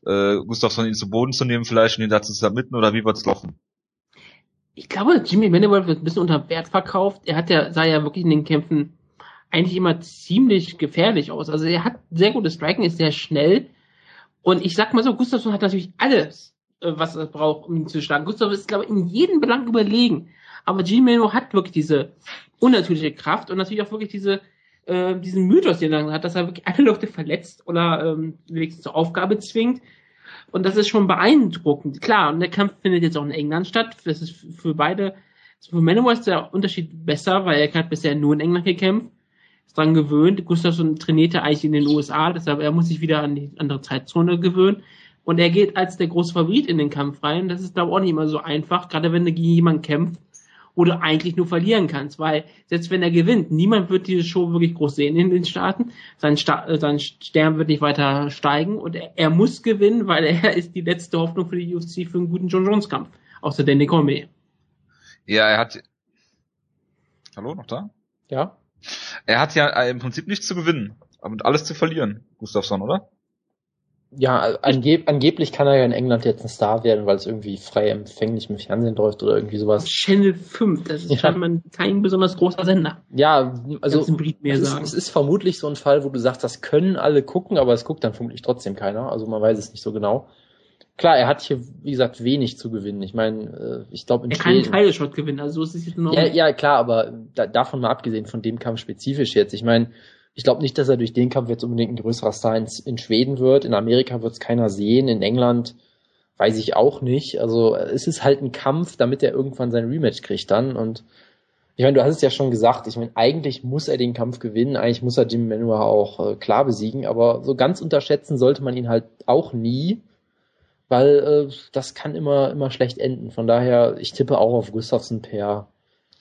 äh, Gustafsson ihn zu Boden zu nehmen vielleicht und ihn dazu zu submitten oder wie wird's laufen? Ich glaube, Jimmy Manowar wird ein bisschen unter Wert verkauft. Er hat ja, sah ja wirklich in den Kämpfen eigentlich immer ziemlich gefährlich aus. Also er hat sehr gutes Striking, ist sehr schnell. Und ich sag mal so, Gustafsson hat natürlich alles äh, was er braucht, um ihn zu schlagen. Gustav ist, glaube ich, in jedem Belang überlegen. Aber Gino hat wirklich diese unnatürliche Kraft und natürlich auch wirklich diese, äh, diesen Mythos, den er hat, dass er wirklich alle Leute verletzt oder ähm, wenigstens zur Aufgabe zwingt. Und das ist schon beeindruckend. Klar, und der Kampf findet jetzt auch in England statt. Das ist für beide, für Manowar ist der Unterschied besser, weil er hat bisher nur in England gekämpft. Ist dran gewöhnt. Gustavsson trainierte eigentlich in den USA, deshalb er muss sich wieder an die andere Zeitzone gewöhnen. Und er geht als der große Favorit in den Kampf rein. Das ist, glaube ich, auch nicht immer so einfach, gerade wenn du gegen jemanden kämpft, wo du eigentlich nur verlieren kannst, weil selbst wenn er gewinnt, niemand wird diese Show wirklich groß sehen in den Staaten. Sein, Sta äh, sein Stern wird nicht weiter steigen und er, er, muss gewinnen, weil er ist die letzte Hoffnung für die UFC für einen guten John Jones Kampf. Außer Danny Cormier. Ja, er hat. Hallo, noch da? Ja. Er hat ja im Prinzip nichts zu gewinnen, aber alles zu verlieren, Gustafsson, oder? Ja, angeb angeblich kann er ja in England jetzt ein Star werden, weil es irgendwie frei empfänglich im Fernsehen läuft oder irgendwie sowas. Channel 5, das ist ja. scheinbar kein besonders großer Sender. Ja, also es ist, es ist vermutlich so ein Fall, wo du sagst, das können alle gucken, aber es guckt dann vermutlich trotzdem keiner. Also man weiß es nicht so genau. Klar, er hat hier, wie gesagt, wenig zu gewinnen. Ich meine, äh, ich glaube in Er kann einen Title-Shot gewinnen, also so ist es jetzt noch. Ja, ja, klar, aber da, davon mal abgesehen, von dem Kampf spezifisch jetzt. Ich meine, ich glaube nicht, dass er durch den Kampf jetzt unbedingt ein größerer Star in, Schweden wird. In Amerika wird es keiner sehen. In England weiß ich auch nicht. Also es ist halt ein Kampf, damit er irgendwann sein Rematch kriegt dann. Und ich meine, du hast es ja schon gesagt. Ich meine, eigentlich muss er den Kampf gewinnen. Eigentlich muss er Jim Manuel auch äh, klar besiegen. Aber so ganz unterschätzen sollte man ihn halt auch nie, weil äh, das kann immer immer schlecht enden. Von daher, ich tippe auch auf Gustafsson per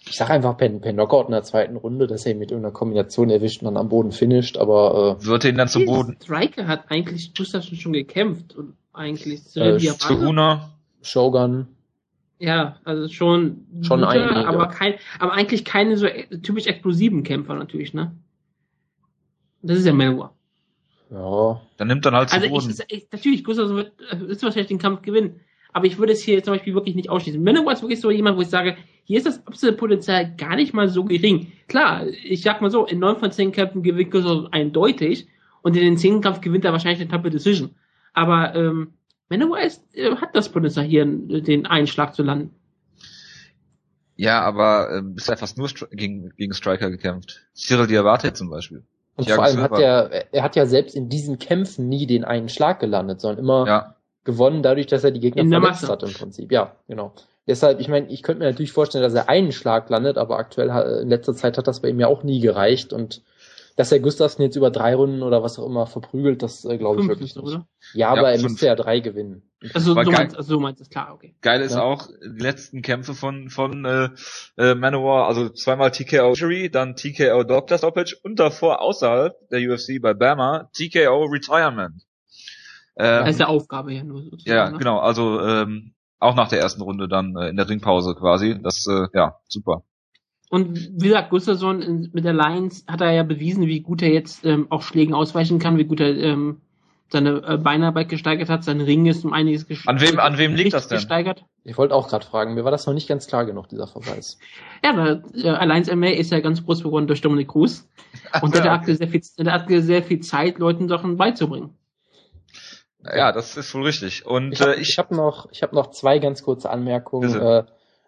Ich sag einfach per, per Knockout in der zweiten Runde, dass er ihn mit irgendeiner Kombination erwischt und dann am Boden finisht, aber äh, wird ihn dann zum Boden. Striker hat eigentlich Gustafsson schon gekämpft und eigentlich äh, Struna, Shogun. Ja, also schon, schon guter, einige. aber kein, aber eigentlich keine so typisch explosiven Kämpfer natürlich, ne? Das ist ja Manowar. Ja. Dann nimmt dann halt also ich, ich, natürlich, Gustavsson wird, wird wahrscheinlich den Kampf gewinnen. Aber ich würde es hier zum Beispiel wirklich nicht ausschließen. Manowar ist wirklich so jemand, wo ich sage, hier ist das absolute Potenzial gar nicht mal so gering. Klar, ich sag mal so, in neun von zehn Kämpfen gewinnt Gustavsson eindeutig und in den zehnten Kampf gewinnt er wahrscheinlich eine Touple Decision. Aber ähm, Manowar ist, äh, hat das Potenzial hier den Einschlag zu landen. Ja, aber äh, bisher fast nur gegen, gegen Striker gekämpft. Cyril Diabate zum Beispiel. Und Thiago vor allem Silva. hat er, er hat ja selbst in diesen Kämpfen nie den einen Schlag gelandet, sondern immer ja. Gewonnen dadurch, dass er die Gegner in verletzt hat im Prinzip. Ja, genau. Deshalb, ich meine, ich könnte mir natürlich vorstellen, dass er einen Schlag landet, aber aktuell in letzter Zeit hat das bei ihm ja auch nie gereicht und dass er Gustafsson jetzt über drei Runden oder was auch immer verprügelt, das äh, glaube ich wirklich nicht. Oder? Ja, aber ja, er müsste ja drei gewinnen. Also so, meinst, also so meinst du, klar, okay. Geil ist ja. auch die letzten Kämpfe von von äh, äh, Manowar, also zweimal TKO Jury, dann TKO Doctor Stoppage und davor außerhalb der UFC bei Bama TKO Retirement. Ähm, das ist der Aufgabe ja nur sozusagen. Ja, ne? genau, also ähm, auch nach der ersten Runde dann äh, in der Ringpause quasi. Das äh, ja super. Und wie gesagt, Gustafsson mit der Lions hat er ja bewiesen, wie gut er jetzt ähm, auch Schlägen ausweichen kann, wie gut er ähm, seine äh, Beinarbeit gesteigert hat, sein Ring ist um einiges gesteigert. An wem, an wem liegt das denn? Gesteigert. Ich wollte auch gerade fragen, mir war das noch nicht ganz klar genug, dieser Verweis. Ja, aber äh, Alliance MA ist ja ganz groß geworden durch Dominik Cruz. Und der, hat sehr viel, der hat sehr viel Zeit, Leuten Sachen beizubringen. Ja, das ist wohl richtig. Und ich habe äh, ich hab noch, ich hab noch zwei ganz kurze Anmerkungen. Äh,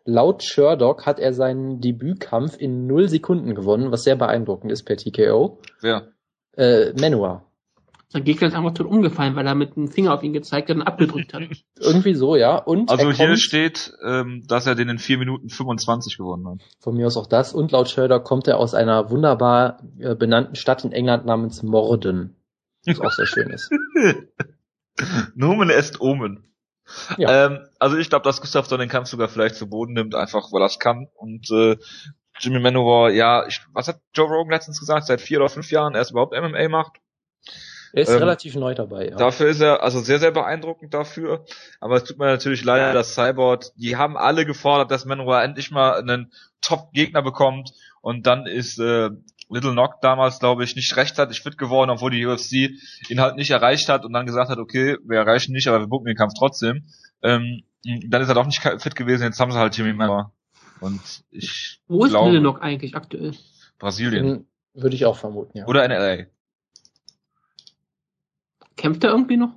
Laut Sherdock hat er seinen Debütkampf in null Sekunden gewonnen, was sehr beeindruckend ist per TKO. Wer? Äh, Manua. Sein Gegner ist einfach tot umgefallen, weil er mit dem Finger auf ihn gezeigt hat und abgedrückt hat. Irgendwie so, ja. Und also hier steht, ähm, dass er den in 4 Minuten 25 gewonnen hat. Von mir aus auch das. Und laut Sherdock kommt er aus einer wunderbar äh, benannten Stadt in England namens Morden. Was auch sehr schön ist. Nomen est Omen. Ja. Ähm, also ich glaube, dass Gustafsson den Kampf sogar vielleicht zu Boden nimmt, einfach weil er es kann. Und äh, Jimmy Manowar, ja, ich, was hat Joe Rogan letztens gesagt? Seit vier oder fünf Jahren erst überhaupt MMA macht. Er ist ähm, relativ neu dabei, ja. Dafür ist er also sehr, sehr beeindruckend dafür. Aber es tut mir natürlich leid, dass Cyborg, die haben alle gefordert, dass Manowar endlich mal einen Top-Gegner bekommt. Und dann ist äh, Little Knock damals, glaube ich, nicht rechtzeitig fit geworden, obwohl die UFC ihn halt nicht erreicht hat und dann gesagt hat, okay, wir erreichen nicht, aber wir bucken den Kampf trotzdem. Ähm, dann ist er doch nicht fit gewesen, jetzt haben sie halt Jimmy Miller. Und ich Wo ist glaube, Little Knock eigentlich aktuell? Brasilien. Würde ich auch vermuten, ja. Oder in LA. Kämpft er irgendwie noch?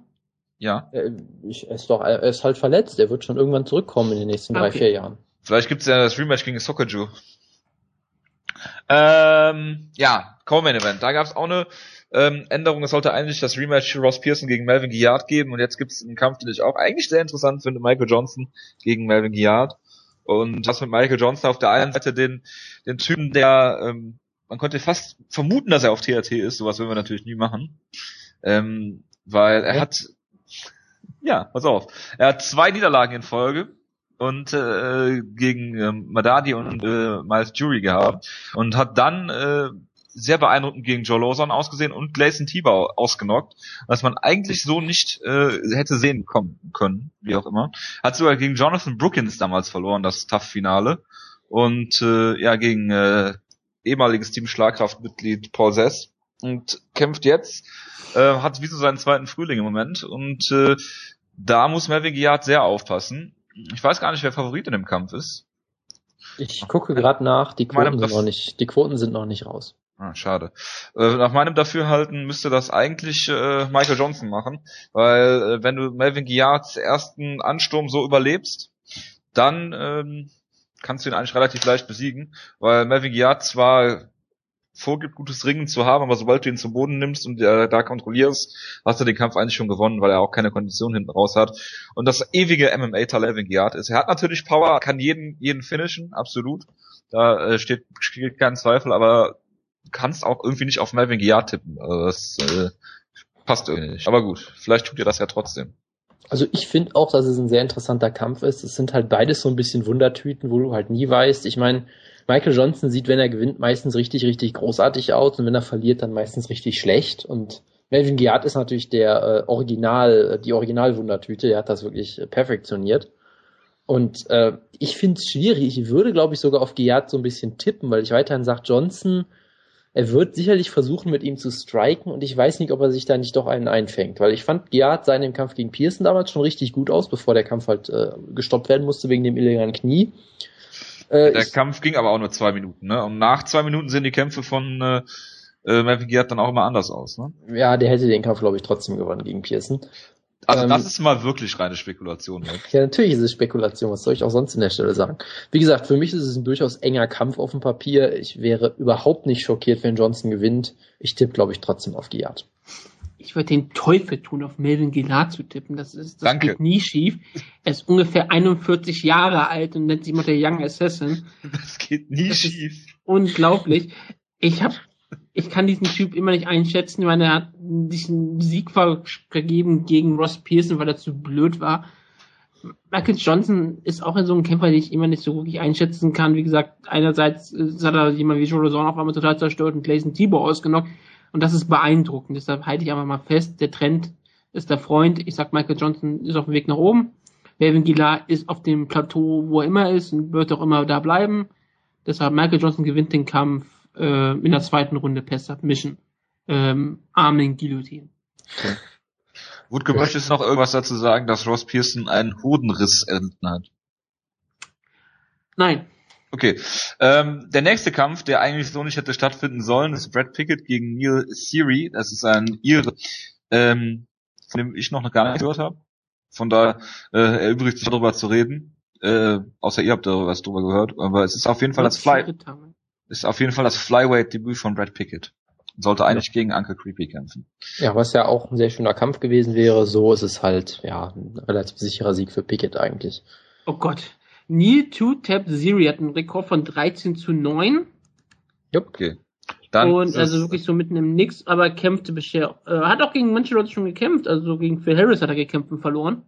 Ja. Er, äh, ich, er, ist doch, er ist halt verletzt. Er wird schon irgendwann zurückkommen in den nächsten okay. drei, vier Jahren. Vielleicht gibt's ja das Rematch gegen Sokoju. Ähm, ja, Co-Main Event. Da gab es auch eine ähm, Änderung. Es sollte eigentlich das Rematch Ross Pearson gegen Melvin Guillard geben und jetzt gibt es einen Kampf, den ich auch eigentlich sehr interessant finde, Michael Johnson gegen Melvin Guillard. Und das mit Michael Johnson auf der einen Seite den, den Typen, der ähm, man konnte fast vermuten, dass er auf TRT ist. Sowas würden wir natürlich nie machen. Ähm, weil er ja. hat ja, pass auf. Er hat zwei Niederlagen in Folge und äh, gegen äh, Madadi und äh, Miles Jury gehabt und hat dann äh, sehr beeindruckend gegen Joe Lawson ausgesehen und Gleison Tibau ausgenockt, was man eigentlich so nicht äh, hätte sehen kommen können, wie auch immer. Hat sogar gegen Jonathan Brookins damals verloren, das Tough-Finale. Und äh, ja, gegen äh, ehemaliges Team Schlagkraftmitglied Paul Sess und kämpft jetzt, äh, hat wie so seinen zweiten Frühling im Moment und äh, da muss Melvin Giat sehr aufpassen ich weiß gar nicht, wer Favorit in dem Kampf ist. Ich gucke gerade nach, die Quoten sind noch nicht, die Quoten sind noch nicht raus. Ah, schade. Äh, nach meinem Dafürhalten müsste das eigentlich äh, Michael Johnson machen, weil äh, wenn du Melvin Guillards ersten Ansturm so überlebst, dann ähm, kannst du ihn eigentlich relativ leicht besiegen, weil Melvin Guillard zwar vorgibt, gutes Ringen zu haben, aber sobald du ihn zum Boden nimmst und äh, da kontrollierst, hast du den Kampf eigentlich schon gewonnen, weil er auch keine Kondition hinten raus hat. Und das ewige MMA-Talent Giard ist. Er hat natürlich Power, kann jeden, jeden finishen, absolut. Da äh, steht, steht kein Zweifel, aber kannst auch irgendwie nicht auf Melvin Giard tippen. Also das äh, passt irgendwie nicht. Aber gut, vielleicht tut ihr das ja trotzdem. Also ich finde auch, dass es ein sehr interessanter Kampf ist. Es sind halt beides so ein bisschen Wundertüten, wo du halt nie weißt. Ich meine, Michael Johnson sieht, wenn er gewinnt, meistens richtig, richtig großartig aus und wenn er verliert, dann meistens richtig schlecht. Und Melvin Giat ist natürlich der äh, Original, die Originalwundertüte, der hat das wirklich äh, perfektioniert. Und äh, ich finde es schwierig. Ich würde, glaube ich, sogar auf Giat so ein bisschen tippen, weil ich weiterhin sage, Johnson, er wird sicherlich versuchen, mit ihm zu striken und ich weiß nicht, ob er sich da nicht doch einen einfängt, weil ich fand, Giat sah in Kampf gegen Pearson damals schon richtig gut aus, bevor der Kampf halt äh, gestoppt werden musste wegen dem illegalen Knie. Äh, der Kampf ging aber auch nur zwei Minuten, ne? Und nach zwei Minuten sehen die Kämpfe von äh, äh, Melvin Giat dann auch immer anders aus, ne? Ja, der hätte den Kampf, glaube ich, trotzdem gewonnen gegen Pearson. Also ähm, das ist mal wirklich reine Spekulation. Ne? Ja, natürlich ist es Spekulation. Was soll ich auch sonst in der Stelle sagen? Wie gesagt, für mich ist es ein durchaus enger Kampf auf dem Papier. Ich wäre überhaupt nicht schockiert, wenn Johnson gewinnt. Ich tippe, glaube ich, trotzdem auf Giat. Ich würde den Teufel tun, auf Melvin Gillard zu tippen. Das ist, das Danke. geht nie schief. Er ist ungefähr 41 Jahre alt und nennt sich immer der Young Assassin. Das geht nie das schief. Unglaublich. Ich habe ich kann diesen Typ immer nicht einschätzen, weil er hat diesen Sieg vergeben gegen Ross Pearson, weil er zu blöd war. Michael Johnson ist auch in so einem Kämpfer, den ich immer nicht so wirklich einschätzen kann. Wie gesagt, einerseits hat er jemand wie Joe Lozon auf einmal total zerstört und Clayson Tibor ausgenockt. Und das ist beeindruckend. Deshalb halte ich einfach mal fest, der Trend ist der Freund. Ich sag, Michael Johnson ist auf dem Weg nach oben. Melvin Gillard ist auf dem Plateau, wo er immer ist und wird auch immer da bleiben. Deshalb Michael Johnson gewinnt den Kampf äh, in der zweiten Runde per Submission. Ähm, Armin Guillotine. Okay. Möchtest du noch irgendwas dazu sagen, dass Ross Pearson einen Hodenriss erlitten hat? Nein. Okay. Ähm, der nächste Kampf, der eigentlich so nicht hätte stattfinden sollen, ist Brad Pickett gegen Neil Siri. Das ist ein Ire, ähm, von dem ich noch gar nicht gehört habe. Von daher äh, erübrigt sich darüber zu reden. Äh, außer ihr habt da was drüber gehört. Aber es ist auf jeden Fall das Fly ist auf jeden Fall das Flyweight-Debüt von Brad Pickett. Sollte eigentlich ja. gegen Uncle Creepy kämpfen. Ja, was ja auch ein sehr schöner Kampf gewesen wäre. So ist es halt, ja, ein relativ sicherer Sieg für Pickett eigentlich. Oh Gott. Neil Two Tap Zero hat einen Rekord von 13 zu 9. Jupp. Okay. Dann und also wirklich so mitten im Nix, aber kämpfte bisher. Äh, hat auch gegen manche Leute schon gekämpft. Also gegen Phil Harris hat er gekämpft und verloren.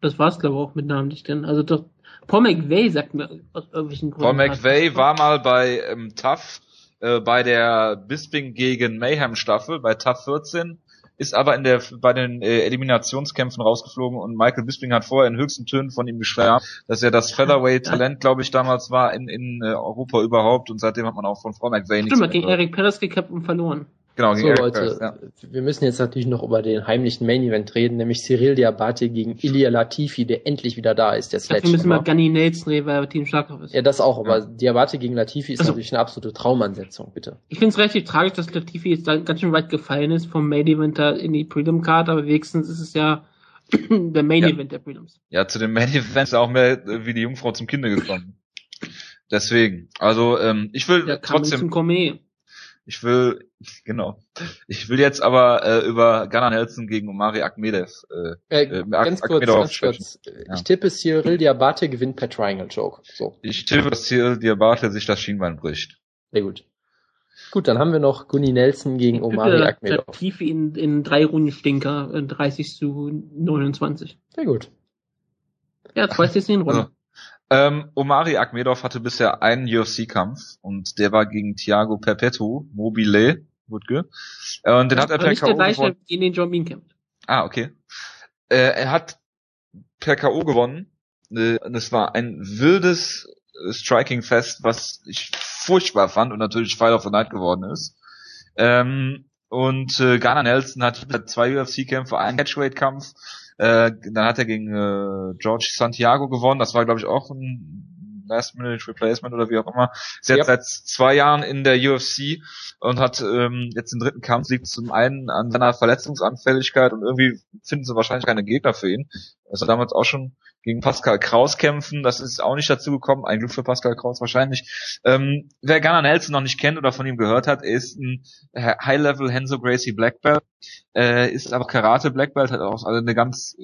Das war's, glaube ich, auch mit namentlich denn. Also doch, Paul McVay sagt mir aus irgendwelchen Gründen. Paul McVay war mal bei ähm, Tough, äh, bei der Bisping gegen Mayhem Staffel, bei Tough 14, ist aber in der bei den äh, Eliminationskämpfen rausgeflogen und Michael Bisping hat vorher in höchsten Tönen von ihm geschwärmt, dass er das Featherweight Talent, glaube ich, damals war in, in äh, Europa überhaupt und seitdem hat man auch von Paul McVay nichts Stimmt, gegen Eric Perez gekämpft und verloren. Genau, so, Leute, Curse, ja. wir müssen jetzt natürlich noch über den heimlichen Main Event reden, nämlich Cyril Diabate gegen Ilya Latifi, der endlich wieder da ist, der Sledge. Wir müssen mal Gunny Nelson reden, weil er Team Schlagkraft ist. Ja, das auch, aber ja. Diabate gegen Latifi ist also, natürlich eine absolute Traumansetzung, bitte. Ich finde es relativ tragisch, dass Latifi jetzt ganz schön weit gefallen ist vom Main Event in die Prelim Card, aber wenigstens ist es ja der Main ja. Event der Prelims. Ja, zu dem Main Event ist auch mehr wie die Jungfrau zum Kinder gekommen. Deswegen, also ähm, ich will ja, trotzdem. Zum Gourmet. Ich will, genau. Ich will jetzt aber äh, über Gunnar Nelson gegen Omari Akmedev. Äh, äh, ganz kurz, ganz kurz. Ja. Ich tippe, Cyril Diabate gewinnt per Triangle Joke. So. Ich tippe, dass Cyril Diabate sich das Schienbein bricht. Sehr gut. Gut, dann haben wir noch Gunni Nelson gegen Omari Akmedov. Tief in, in drei Runden Stinker, 30 zu 29. Sehr gut. Ja, zwei jetzt in Runde. Also, ähm, Omari Akmedov hatte bisher einen UFC-Kampf und der war gegen Thiago Perpetu, Mobile, Wutke. Äh, und den ja, hat er per K.O. gegen den John Bean kämpft. Ah, okay. Äh, er hat per K.O. gewonnen. Äh, und es war ein wildes Striking-Fest, was ich furchtbar fand und natürlich Fight of the Night geworden ist. Ähm, und äh, Ghana Nelson hat zwei UFC-Kämpfe, einen Catchweight-Kampf äh, dann hat er gegen äh, George Santiago gewonnen. Das war, glaube ich, auch ein Last-Minute Replacement oder wie auch immer. Ist jetzt yep. seit zwei Jahren in der UFC und hat ähm, jetzt den dritten Kampf liegt zum einen an seiner Verletzungsanfälligkeit und irgendwie finden sie wahrscheinlich keine Gegner für ihn. Also damals auch schon gegen Pascal Kraus kämpfen. Das ist auch nicht dazu gekommen. Ein Glück für Pascal Kraus wahrscheinlich. Ähm, wer Gunnar Nelson noch nicht kennt oder von ihm gehört hat, er ist ein High-Level Henzo Gracie Black Belt, äh, ist aber Karate Black Belt, hat auch eine ganz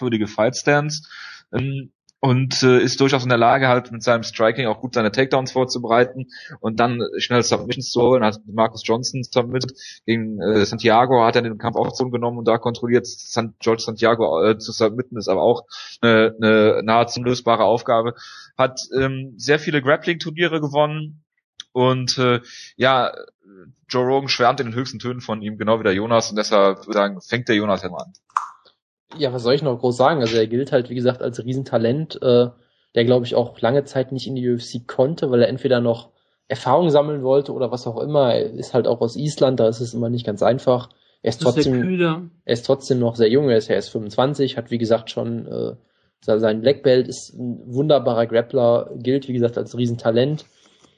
würdige Fight Stance. Ähm, und äh, ist durchaus in der Lage, halt mit seinem Striking auch gut seine Takedowns vorzubereiten und dann schnell Submissions zu holen. Hat Marcus Johnson submitted gegen äh, Santiago, hat er den Kampf auch so genommen und da kontrolliert San George Santiago äh, zu submitten, ist aber auch eine, eine nahezu lösbare Aufgabe. Hat ähm, sehr viele Grappling-Turniere gewonnen und äh, ja, Joe Rogan schwärmt in den höchsten Tönen von ihm, genau wie der Jonas und deshalb würde ich sagen, fängt der Jonas mal an. Ja, was soll ich noch groß sagen? Also er gilt halt, wie gesagt, als Riesentalent, äh, der glaube ich auch lange Zeit nicht in die UFC konnte, weil er entweder noch Erfahrung sammeln wollte oder was auch immer. Er ist halt auch aus Island, da ist es immer nicht ganz einfach. Er ist trotzdem, er ist trotzdem noch sehr jung, er ist ja erst 25, hat wie gesagt schon äh, sein Black Belt, ist ein wunderbarer Grappler, gilt wie gesagt als Riesentalent.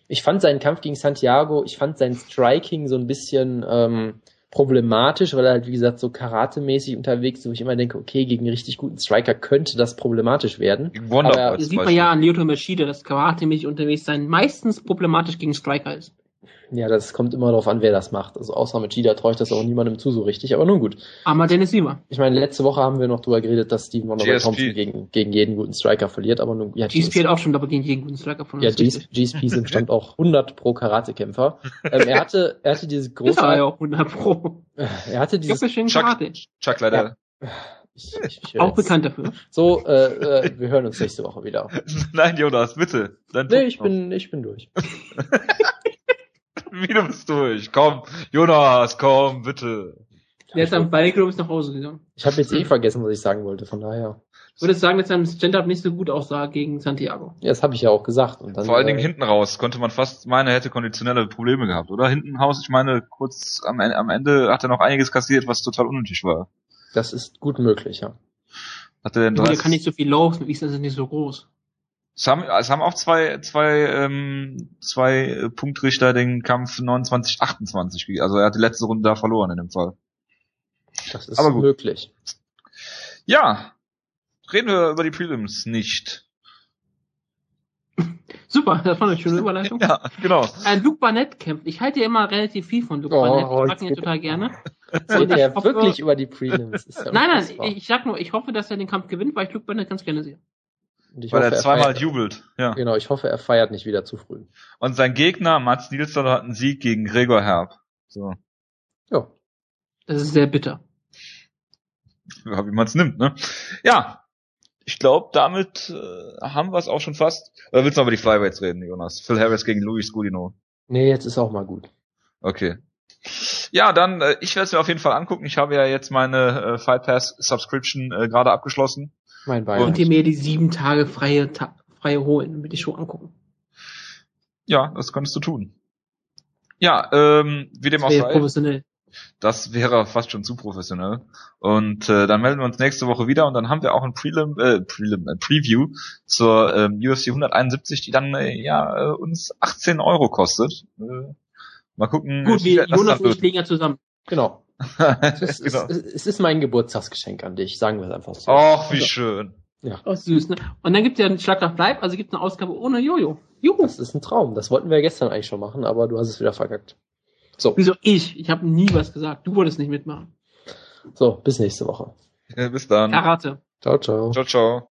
Ich fand seinen Kampf gegen Santiago, ich fand sein Striking so ein bisschen ähm, problematisch, weil er halt, wie gesagt, so karatemäßig unterwegs ist, wo ich immer denke, okay, gegen einen richtig guten Striker könnte das problematisch werden. Aber das sieht man ja an Lyoto Machida, dass karatemäßig unterwegs sein meistens problematisch gegen Striker ist. Ja, das kommt immer darauf an, wer das macht. Also außer mit Gida traue ich das auch niemandem zu so richtig, aber nun gut. Aber Dennis Siever. Ich meine, letzte Woche haben wir noch drüber geredet, dass Steven Wonderboy Thompson gegen, gegen jeden guten Striker verliert, aber nun, ja. GSP hat auch schon aber gegen jeden guten Striker verloren. Ja, GSP sind stand auch 100 pro Karatekämpfer. ähm, er hatte, er hatte dieses große. Ist er ja auch 100 pro. Er hatte dieses. Ich Chuck, Karate. Chuck leider. Ja. Ich, ich auch bekannt dafür. So, äh, äh, wir hören uns nächste Woche wieder. Nein, Jonas, bitte. Dein nee, ich bin, ich bin durch. Wie du bist durch. Komm, Jonas, komm, bitte. Der ist am Ballclub nach Hause gegangen. Ich habe jetzt eh vergessen, was ich sagen wollte, von daher. Ich würde sagen, dass sein Stand-up nicht so gut aussah gegen Santiago. Ja, das habe ich ja auch gesagt. Und dann, Vor allen Dingen äh, hinten raus konnte man fast meinen, er hätte konditionelle Probleme gehabt, oder? Hinten raus, ich meine, kurz am, am Ende hat er noch einiges kassiert, was total unnötig war. Das ist gut möglich, ja. Hat er denn der kann nicht so viel laufen, wie ist das nicht so groß? Es haben, es haben auch zwei, zwei, ähm, zwei Punktrichter den Kampf 29-28, also er hat die letzte Runde da verloren in dem Fall. Das ist Aber gut. möglich. Ja, reden wir über die Prelims nicht. Super, das war eine schöne Überleitung. ja, genau. Ein Luke Barnett kämpft. Ich halte ja immer relativ viel von Luke oh, Barnett. Ich mag ihn ja total gerne. Redet ja wirklich über die Prelims. Ja nein, nein, ich sag nur, ich hoffe, dass er den Kampf gewinnt, weil ich Luke Barnett ganz gerne sehe. Weil hoffe, er zweimal er jubelt. Ja. Genau, ich hoffe, er feiert nicht wieder zu früh. Und sein Gegner, Mats Nilsson, hat einen Sieg gegen Gregor Herb. So. Ja. Das ist sehr bitter. Ja, wie man es nimmt, ne? Ja. Ich glaube, damit äh, haben wir es auch schon fast. Oder willst du noch über die Flyweights reden, Jonas? Phil Harris gegen Luis Gudino. Nee, jetzt ist auch mal gut. Okay. Ja, dann, äh, ich werde es mir auf jeden Fall angucken. Ich habe ja jetzt meine äh, Fight Pass Subscription äh, gerade abgeschlossen. Mein Bein. Und ihr mir die sieben Tage freie, Ta freie holen, damit ich schon angucken. Ja, das könntest du tun. Ja, ähm, wie dem auch sei. Professionell. Das wäre fast schon zu professionell. Und äh, dann melden wir uns nächste Woche wieder und dann haben wir auch ein Prelim, äh, Prelim, äh, Preview zur ähm, UFC 171, die dann äh, ja äh, uns 18 Euro kostet. Äh, mal gucken. Gut, wir Jonas und ich legen ja zusammen. Genau. Es, ist, genau. es, es, ist mein Geburtstagsgeschenk an dich, sagen wir es einfach so. Ach, wie also, schön. Ja. Oh, süß, ne? Und dann gibt es ja einen Schlag auf Bleib, also gibt es eine Ausgabe ohne Jojo. Juhu. Das ist ein Traum. Das wollten wir gestern eigentlich schon machen, aber du hast es wieder verkackt. So. Wieso ich? Ich habe nie was gesagt. Du wolltest nicht mitmachen. So, bis nächste Woche. Ja, bis dann. Karate. Ciao, ciao. Ciao, ciao.